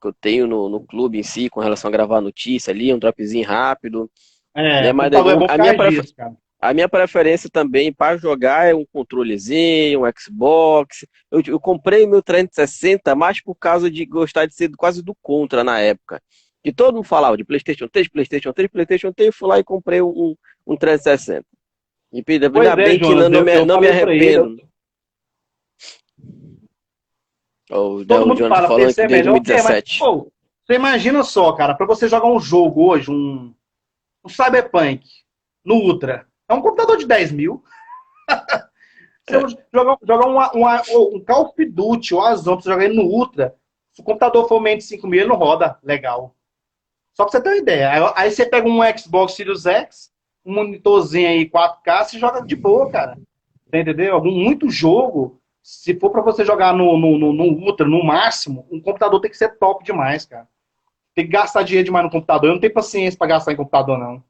que eu tenho no, no clube em si, com relação a gravar notícia ali, um dropzinho rápido. É, né? Mas, é a minha disso. A minha preferência também para jogar é um controlezinho, um Xbox. Eu, eu, comprei meu 360 mais por causa de gostar de ser quase do contra na época. Que todo mundo falava de PlayStation 3, PlayStation 3, PlayStation 3. Eu fui lá e comprei um, um 360. E ainda pois bem é, que Jonas, não, eu, me, eu não me arrependo. Oh, todo mundo fala, falando que desde 2017. Mas, pô, você imagina só, cara, para você jogar um jogo hoje, um, um Cyberpunk no Ultra, é um computador de 10 mil. Se eu jogar, jogar uma, uma, um Call of Duty ou Azon, pra você jogar ele no Ultra, se o computador for menos de 5 mil, ele não roda legal. Só pra você ter uma ideia. Aí, aí, você pega um Xbox Series X, um monitorzinho aí 4K, você joga de boa, cara. Entendeu? Algum, muito jogo, se for pra você jogar no, no, no, no Ultra, no máximo, um computador tem que ser top demais, cara. Tem que gastar dinheiro demais no computador. Eu não tenho paciência pra gastar em computador, não.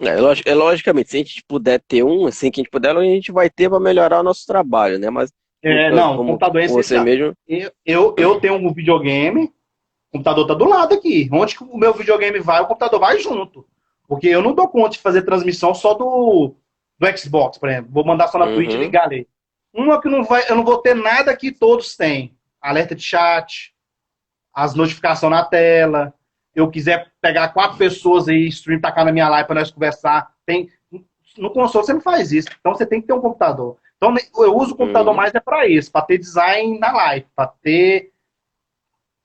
É, é, logicamente, se a gente puder ter um, assim que a gente puder, a gente vai ter para melhorar o nosso trabalho, né? Mas é, não, como, computador é você mesmo. Eu, eu, eu tenho um videogame, o computador tá do lado aqui. Onde que o meu videogame vai, o computador vai junto. Porque eu não dou conta de fazer transmissão só do, do Xbox, por exemplo. Vou mandar só na uhum. Twitch e ligar ali. Uma que não vai, eu não vou ter nada que todos têm. Alerta de chat, as notificações na tela, eu quiser pegar quatro pessoas aí, stream, tacar na minha live para nós conversar, tem. No console você não faz isso. Então você tem que ter um computador. Então eu uso o computador uhum. mais é para isso, para ter design na live, para ter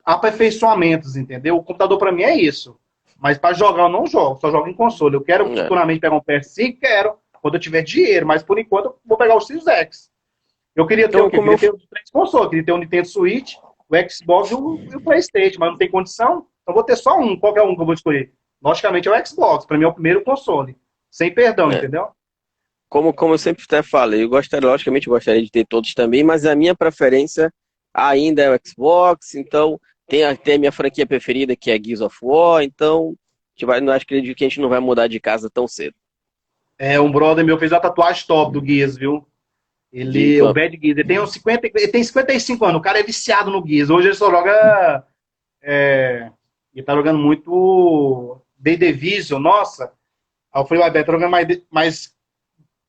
aperfeiçoamentos, entendeu? O computador para mim é isso. Mas para jogar eu não jogo, só jogo em console. Eu quero é. futuramente pegar um PS5, quero, quando eu tiver dinheiro, mas por enquanto eu vou pegar o Series X. Eu queria ter, então, o quê? Eu queria ter os três consoles, eu queria ter o Nintendo Switch, o Xbox e o, e o PlayStation, mas não tem condição, então vou ter só um. Qual é um que eu vou escolher? Logicamente é o Xbox, para mim é o primeiro console. Sem perdão, é. entendeu? Como, como eu sempre até falei, eu gostaria, logicamente, eu gostaria de ter todos também, mas a minha preferência ainda é o Xbox, então tem, tem a minha franquia preferida, que é Gears of War, então a gente vai, não acho que a gente não vai mudar de casa tão cedo. É, um brother meu fez uma tatuagem top do Gears, viu? Ele, o Bad Gears, ele tem uns 50, ele tem 55 anos, o cara é viciado no Gears. Hoje ele só joga. É, ele tá jogando muito The Division, nossa. Aí eu falei, ué, Beto, tá jogando mais, mais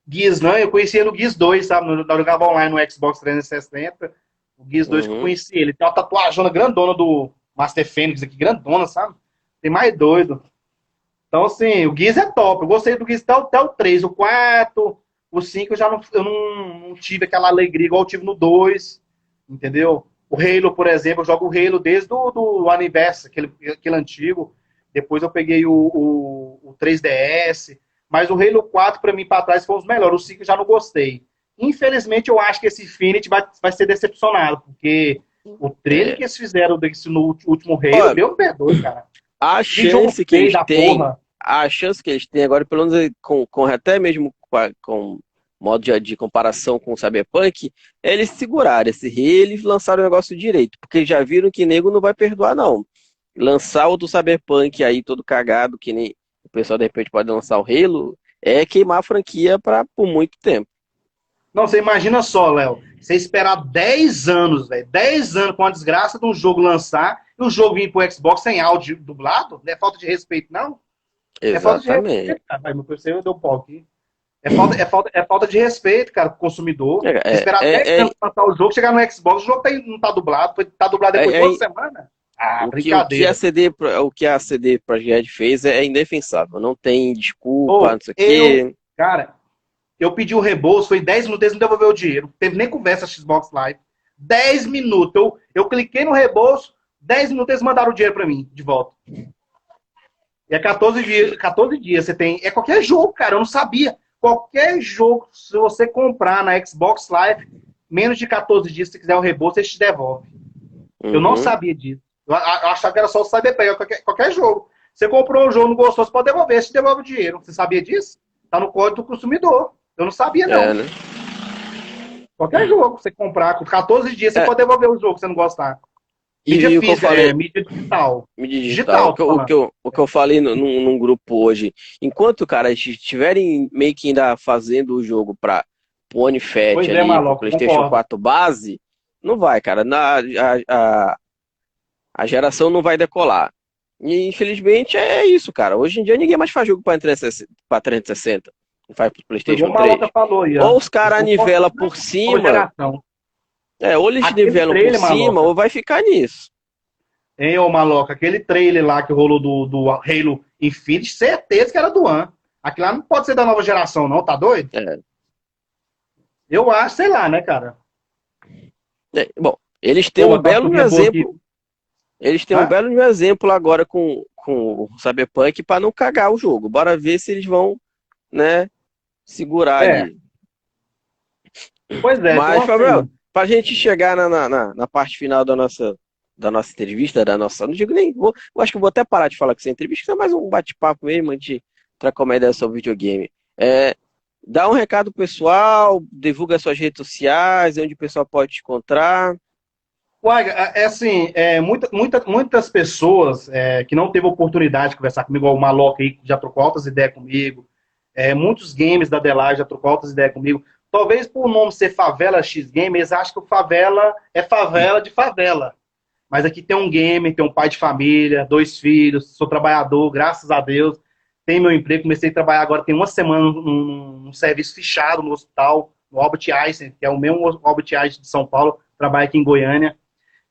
Gears, não? Eu conheci ele no Gears 2, sabe? Eu jogava online no Xbox 360. O Gears 2 uhum. que eu uhum. conheci ele. Tem uma tatuagem grandona do Master Fênix aqui, grandona, sabe? Tem mais doido. Então, assim, o Gears é top. Eu gostei do Gears até, até o 3. O 4, o 5 eu já não, eu não, não, tive aquela alegria igual eu tive no 2. Entendeu? O Halo, por exemplo, eu jogo o Halo desde o do Aniverso, aquele, aquele antigo. Depois eu peguei o, o, o 3DS. Mas o Halo 4, para mim, para trás, foi um dos melhores. O 5 eu já não gostei. Infelizmente, eu acho que esse Infinity vai, vai ser decepcionado, porque o trailer é. que eles fizeram desse, no último Halo, Olha, meu perdoe, cara. A chance que eles têm, a chance que eles têm agora, pelo menos com, com até mesmo com, com modo de, de, comparação com o Cyberpunk, é eles seguraram esse Halo e lançaram o negócio direito, porque já viram que nego não vai perdoar, não. Lançar o do Cyberpunk aí todo cagado, que nem o pessoal de repente pode lançar o Halo, é queimar a franquia pra, por muito tempo. Não, você imagina só, Léo. Você esperar 10 anos, velho. 10 anos com a desgraça de um jogo lançar e o jogo vir pro Xbox sem áudio dublado? Não é falta de respeito, não? Exatamente. É falta de respeito, PC deu pau aqui. É falta, é, falta, é falta de respeito, cara, pro consumidor. É, é, esperar é, 10 anos pra lançar o jogo, chegar no Xbox, o jogo tá, não tá dublado, tá dublado depois de é, uma é, semana. Ah, o brincadeira. Que, o, que a CD, o que a CD Projekt fez é indefensável. Não tem desculpa, Ô, não sei o quê. Cara, eu pedi o reembolso, foi 10 minutos, eles não devolveu o dinheiro. Não teve nem conversa Xbox Live. 10 minutos. Eu, eu cliquei no reembolso, 10 minutos eles mandaram o dinheiro para mim, de volta. E é 14 dias, 14 dias você tem. É qualquer jogo, cara. Eu não sabia. Qualquer jogo, se você comprar na Xbox Live, menos de 14 dias, se quiser o reembolso, eles te devolvem. Uhum. Eu não uhum. sabia disso. Eu, achava que era só o Cyberpunk, qualquer, qualquer jogo. Você comprou um jogo, não gostou, você pode devolver, você devolve o dinheiro. Você sabia disso? Tá no código do consumidor. Eu não sabia, não. É, né? Qualquer jogo, você comprar, com 14 dias, você é. pode devolver o jogo se você não gostar. Mídia e física, falei, é, mídia digital. Mídia digital. digital o, que, o, que eu, o que eu falei no, num, num grupo hoje, enquanto, cara, estiverem meio que ainda fazendo o jogo para o Onifet ali, é, maluco, PlayStation concordo. 4 base, não vai, cara. Na, a, a, a geração não vai decolar. E infelizmente é isso, cara. Hoje em dia ninguém mais faz jogo para 360 faz pro PlayStation 3. Falou, ou os caras nivelam por cima. É, ou eles aquele nivelam trailer, por cima, ou vai ficar nisso. Hein, ô Maloca, aquele trailer lá que rolou do, do Halo Infinite, certeza que era do One. Aquilo lá não pode ser da nova geração, não, tá doido? É. Eu acho, sei lá, né, cara? É, bom, eles têm Pô, um belo exemplo. Eles têm Hã? um belo exemplo agora com, com o Cyberpunk para não cagar o jogo. Bora ver se eles vão, né, segurar é. ali. Pois é. Mas, então, Fabiel, assim... pra gente chegar na, na, na, parte final da nossa, da nossa entrevista, da nossa. Não digo nem. Vou, eu acho que vou até parar de falar com essa entrevista, que é mais um bate-papo mesmo, a gente trocar uma ideia sobre videogame. É, dá um recado pessoal, divulga suas redes sociais, onde o pessoal pode te encontrar. Uai, é, é assim, é, muita, muita, muitas pessoas é, que não teve oportunidade de conversar comigo, o Maloca aí, que já trocou altas ideias comigo, é, muitos games da Delage já trocou altas ideias comigo. Talvez por o nome ser Favela X Game, eles acham que o Favela é favela de favela. Mas aqui tem um gamer, tem um pai de família, dois filhos, sou trabalhador, graças a Deus. Tenho meu emprego, comecei a trabalhar agora, tem uma semana num, num serviço fechado no hospital, no Albert Einstein, que é o mesmo Albert Einstein de São Paulo, trabalho aqui em Goiânia.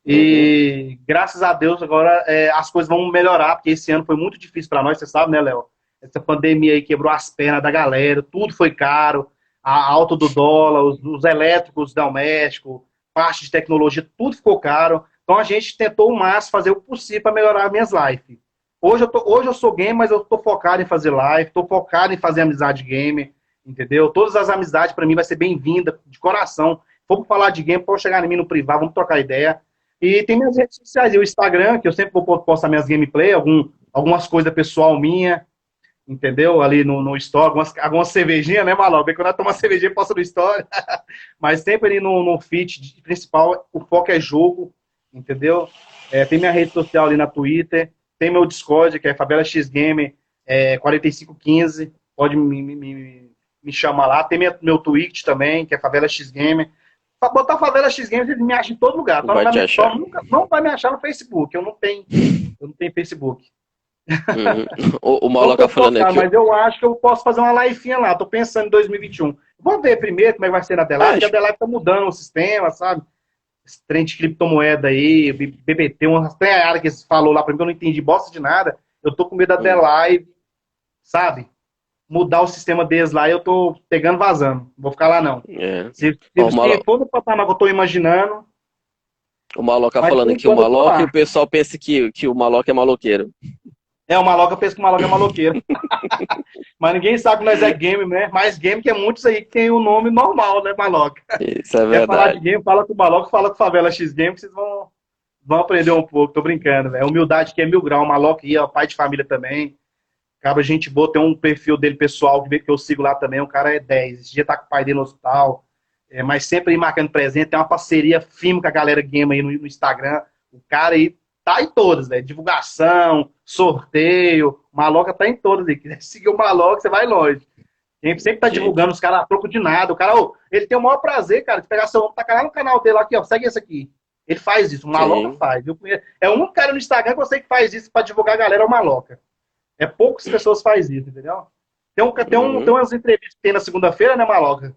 E uhum. graças a Deus agora é, as coisas vão melhorar, porque esse ano foi muito difícil para nós, você sabe, né, Léo? Essa pandemia aí quebrou as pernas da galera, tudo foi caro. a alta do dólar, os, os elétricos domésticos, parte de tecnologia, tudo ficou caro. Então a gente tentou o máximo fazer o possível para melhorar minhas lives. Hoje eu, tô, hoje eu sou game, mas eu tô focado em fazer live, tô focado em fazer amizade game, entendeu? Todas as amizades para mim vai ser bem-vinda, de coração. Vamos falar de game, pode chegar em mim no privado, vamos trocar ideia. E tem minhas redes sociais, o Instagram, que eu sempre vou postar minhas gameplay, algum, algumas coisas pessoal minha, entendeu? Ali no, no Store, algumas, algumas cervejinhas, né, Maló? Bem quando eu tomo uma cervejinha, posta no Store. Mas sempre ali no, no feed principal, o foco é jogo, entendeu? É, tem minha rede social ali na Twitter, tem meu Discord, que é Favela X Game é, 4515, pode me, me, me chamar lá. Tem minha, meu Twitch também, que é Favela X Game. Pra botar Favela X Game, você me acha em todo lugar. Não vai, te achar. Nunca, não vai me achar no Facebook, eu não tenho, eu não tenho Facebook. Uhum. O, o Maloca falando aqui. Mas eu acho que eu posso fazer uma live lá. Tô pensando em 2021. Vamos ver primeiro como é que vai ser na Adelaide, porque a Adelaide tá mudando o sistema, sabe? Esse trem de criptomoeda aí, BBT, uma área que você falou lá pra mim, eu não entendi bosta de nada. Eu tô com medo da hum. Adelaide, sabe? Mudar o sistema deles lá, eu tô pegando vazando. Não vou ficar lá, não. É. Se, se, Ó, se for no patamar que eu tô imaginando. O Maloca falando aqui, o Maloca, e o pessoal pensa que, que o Maloca é maloqueiro. É, o Maloca pensa que o Maloca é maloqueiro. Mas ninguém sabe que nós é game, né? Mais game que é muitos aí que tem o um nome normal, né, Maloca? Isso é verdade. Quer falar de game, fala com o Maloca, fala com o Favela X Game, que vocês vão, vão aprender um pouco. Tô brincando, velho. Humildade que é mil grau. O Maloca ia, pai de família também. Acaba gente boa, tem um perfil dele pessoal que eu sigo lá também. O cara é 10. Esse dia tá com o pai dele no hospital. É, mas sempre aí marcando presente. Tem uma parceria firme com a galera game aí no, no Instagram. O cara aí tá em todas, velho. Divulgação, sorteio. Maloca tá em todas. Se quiser seguir o Maloca, você vai longe. Sempre, sempre tá divulgando os caras a troco de nada. O cara, oh, ele tem o maior prazer, cara, de pegar seu nome, tacar lá no canal dele, aqui, ó, segue esse aqui. Ele faz isso, o Maloca Sim. faz. É um cara no Instagram que eu sei que faz isso pra divulgar a galera, é o Maloca. É poucas pessoas fazem isso, entendeu? Tem, um, tem, um, uhum. tem umas entrevistas que tem na segunda-feira, né, Maloca?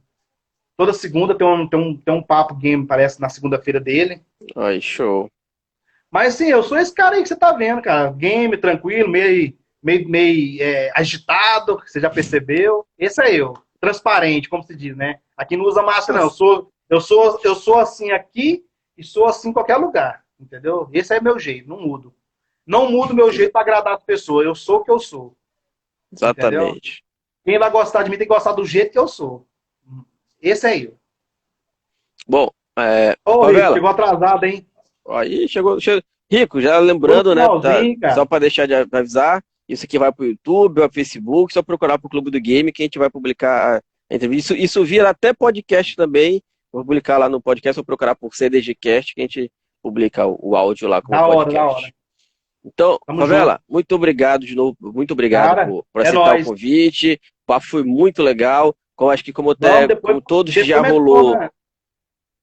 Toda segunda tem um, tem um, tem um papo game, parece, na segunda-feira dele. Ai, show. Mas sim, eu sou esse cara aí que você tá vendo, cara. Game, tranquilo, meio, meio, meio é, agitado, você já percebeu. Esse é eu. Transparente, como se diz, né? Aqui não usa máscara, não. Eu sou, eu sou, eu sou assim aqui e sou assim em qualquer lugar. Entendeu? Esse é meu jeito, não mudo. Não mudo meu jeito para agradar as pessoas. Eu sou o que eu sou. Exatamente. Entendeu? Quem vai gostar de mim tem que gostar do jeito que eu sou. Esse é eu. Bom, é... Ô, chegou atrasado, hein? Aí chegou, chegou. Rico, já lembrando, né? Tá, só para deixar de avisar, isso aqui vai para o YouTube, para Facebook, só procurar para o Clube do Game que a gente vai publicar a entrevista. Isso, isso vira até podcast também. Vou publicar lá no podcast, vou procurar por CDGcast que a gente publica o, o áudio lá com da o podcast. Hora, hora. Então, Tamo Favela, junto. muito obrigado de novo, muito obrigado Cara, por, por é aceitar nóis. o convite. O papo foi muito legal. Como acho que como, até, depois, como todos já rolou. Né?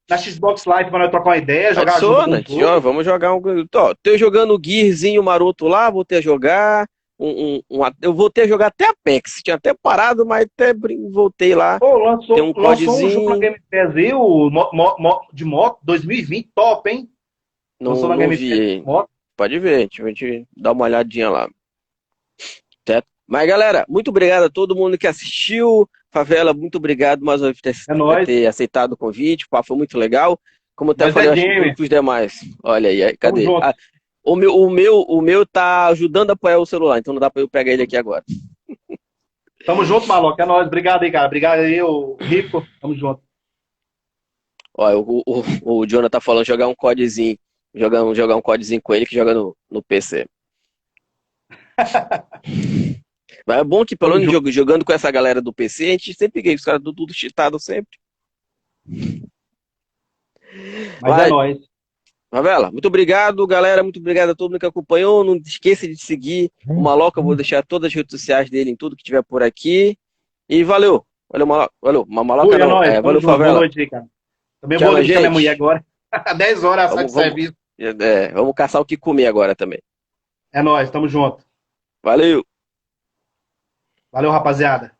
Na Xbox Live para nós trocar uma ideia, jogar Adiciona, junto com vamos jogar um. Tô, tô jogando Gearzinho maroto lá, vou ter a jogar. Um, um, um, eu voltei a jogar até Apex, tinha até parado, mas até voltei lá. Pô, lançou, tem um lançou um jogo na Game Pass aí, o mo, mo, de moto 2020, top, hein? Não, lançou na não Game vi. Pass. Pode ver, a gente dá uma olhadinha lá. Certo? Mas galera, muito obrigado a todo mundo que assistiu. Favela, muito obrigado mais uma vez por ter, é ter aceitado o convite. O papo foi muito legal. Como eu até Mas falei, é acho que os demais. Olha aí, cadê? Ah, o, meu, o, meu, o meu tá ajudando a apoiar o celular, então não dá para eu pegar ele aqui agora. Tamo junto, Maloca. É nóis. Obrigado aí, cara. Obrigado aí, o Rico. Tamo junto. Olha, o, o, o Jonathan tá falando jogar um codezinho. Jogar, jogar um codezinho com ele que joga no, no PC. Mas é bom que, pelo menos, jogando com essa galera do PC, a gente sempre ganha os caras do tudo cheatado sempre. Mas Vai. é nóis. Favela, muito obrigado, galera. Muito obrigado a todo mundo que acompanhou. Não esqueça de seguir o Maloca. Eu vou deixar todas as redes sociais dele em tudo que tiver por aqui. E valeu. Valeu, Maloca. Valeu. Maloca Ui, não. É, é, valeu, Favela. Boa noite, cara. Também Tchau, vou deixar minha mulher agora. 10 horas vamos, de serviço. É, vamos caçar o que comer agora também. É nóis, tamo junto. Valeu. Valeu, rapaziada.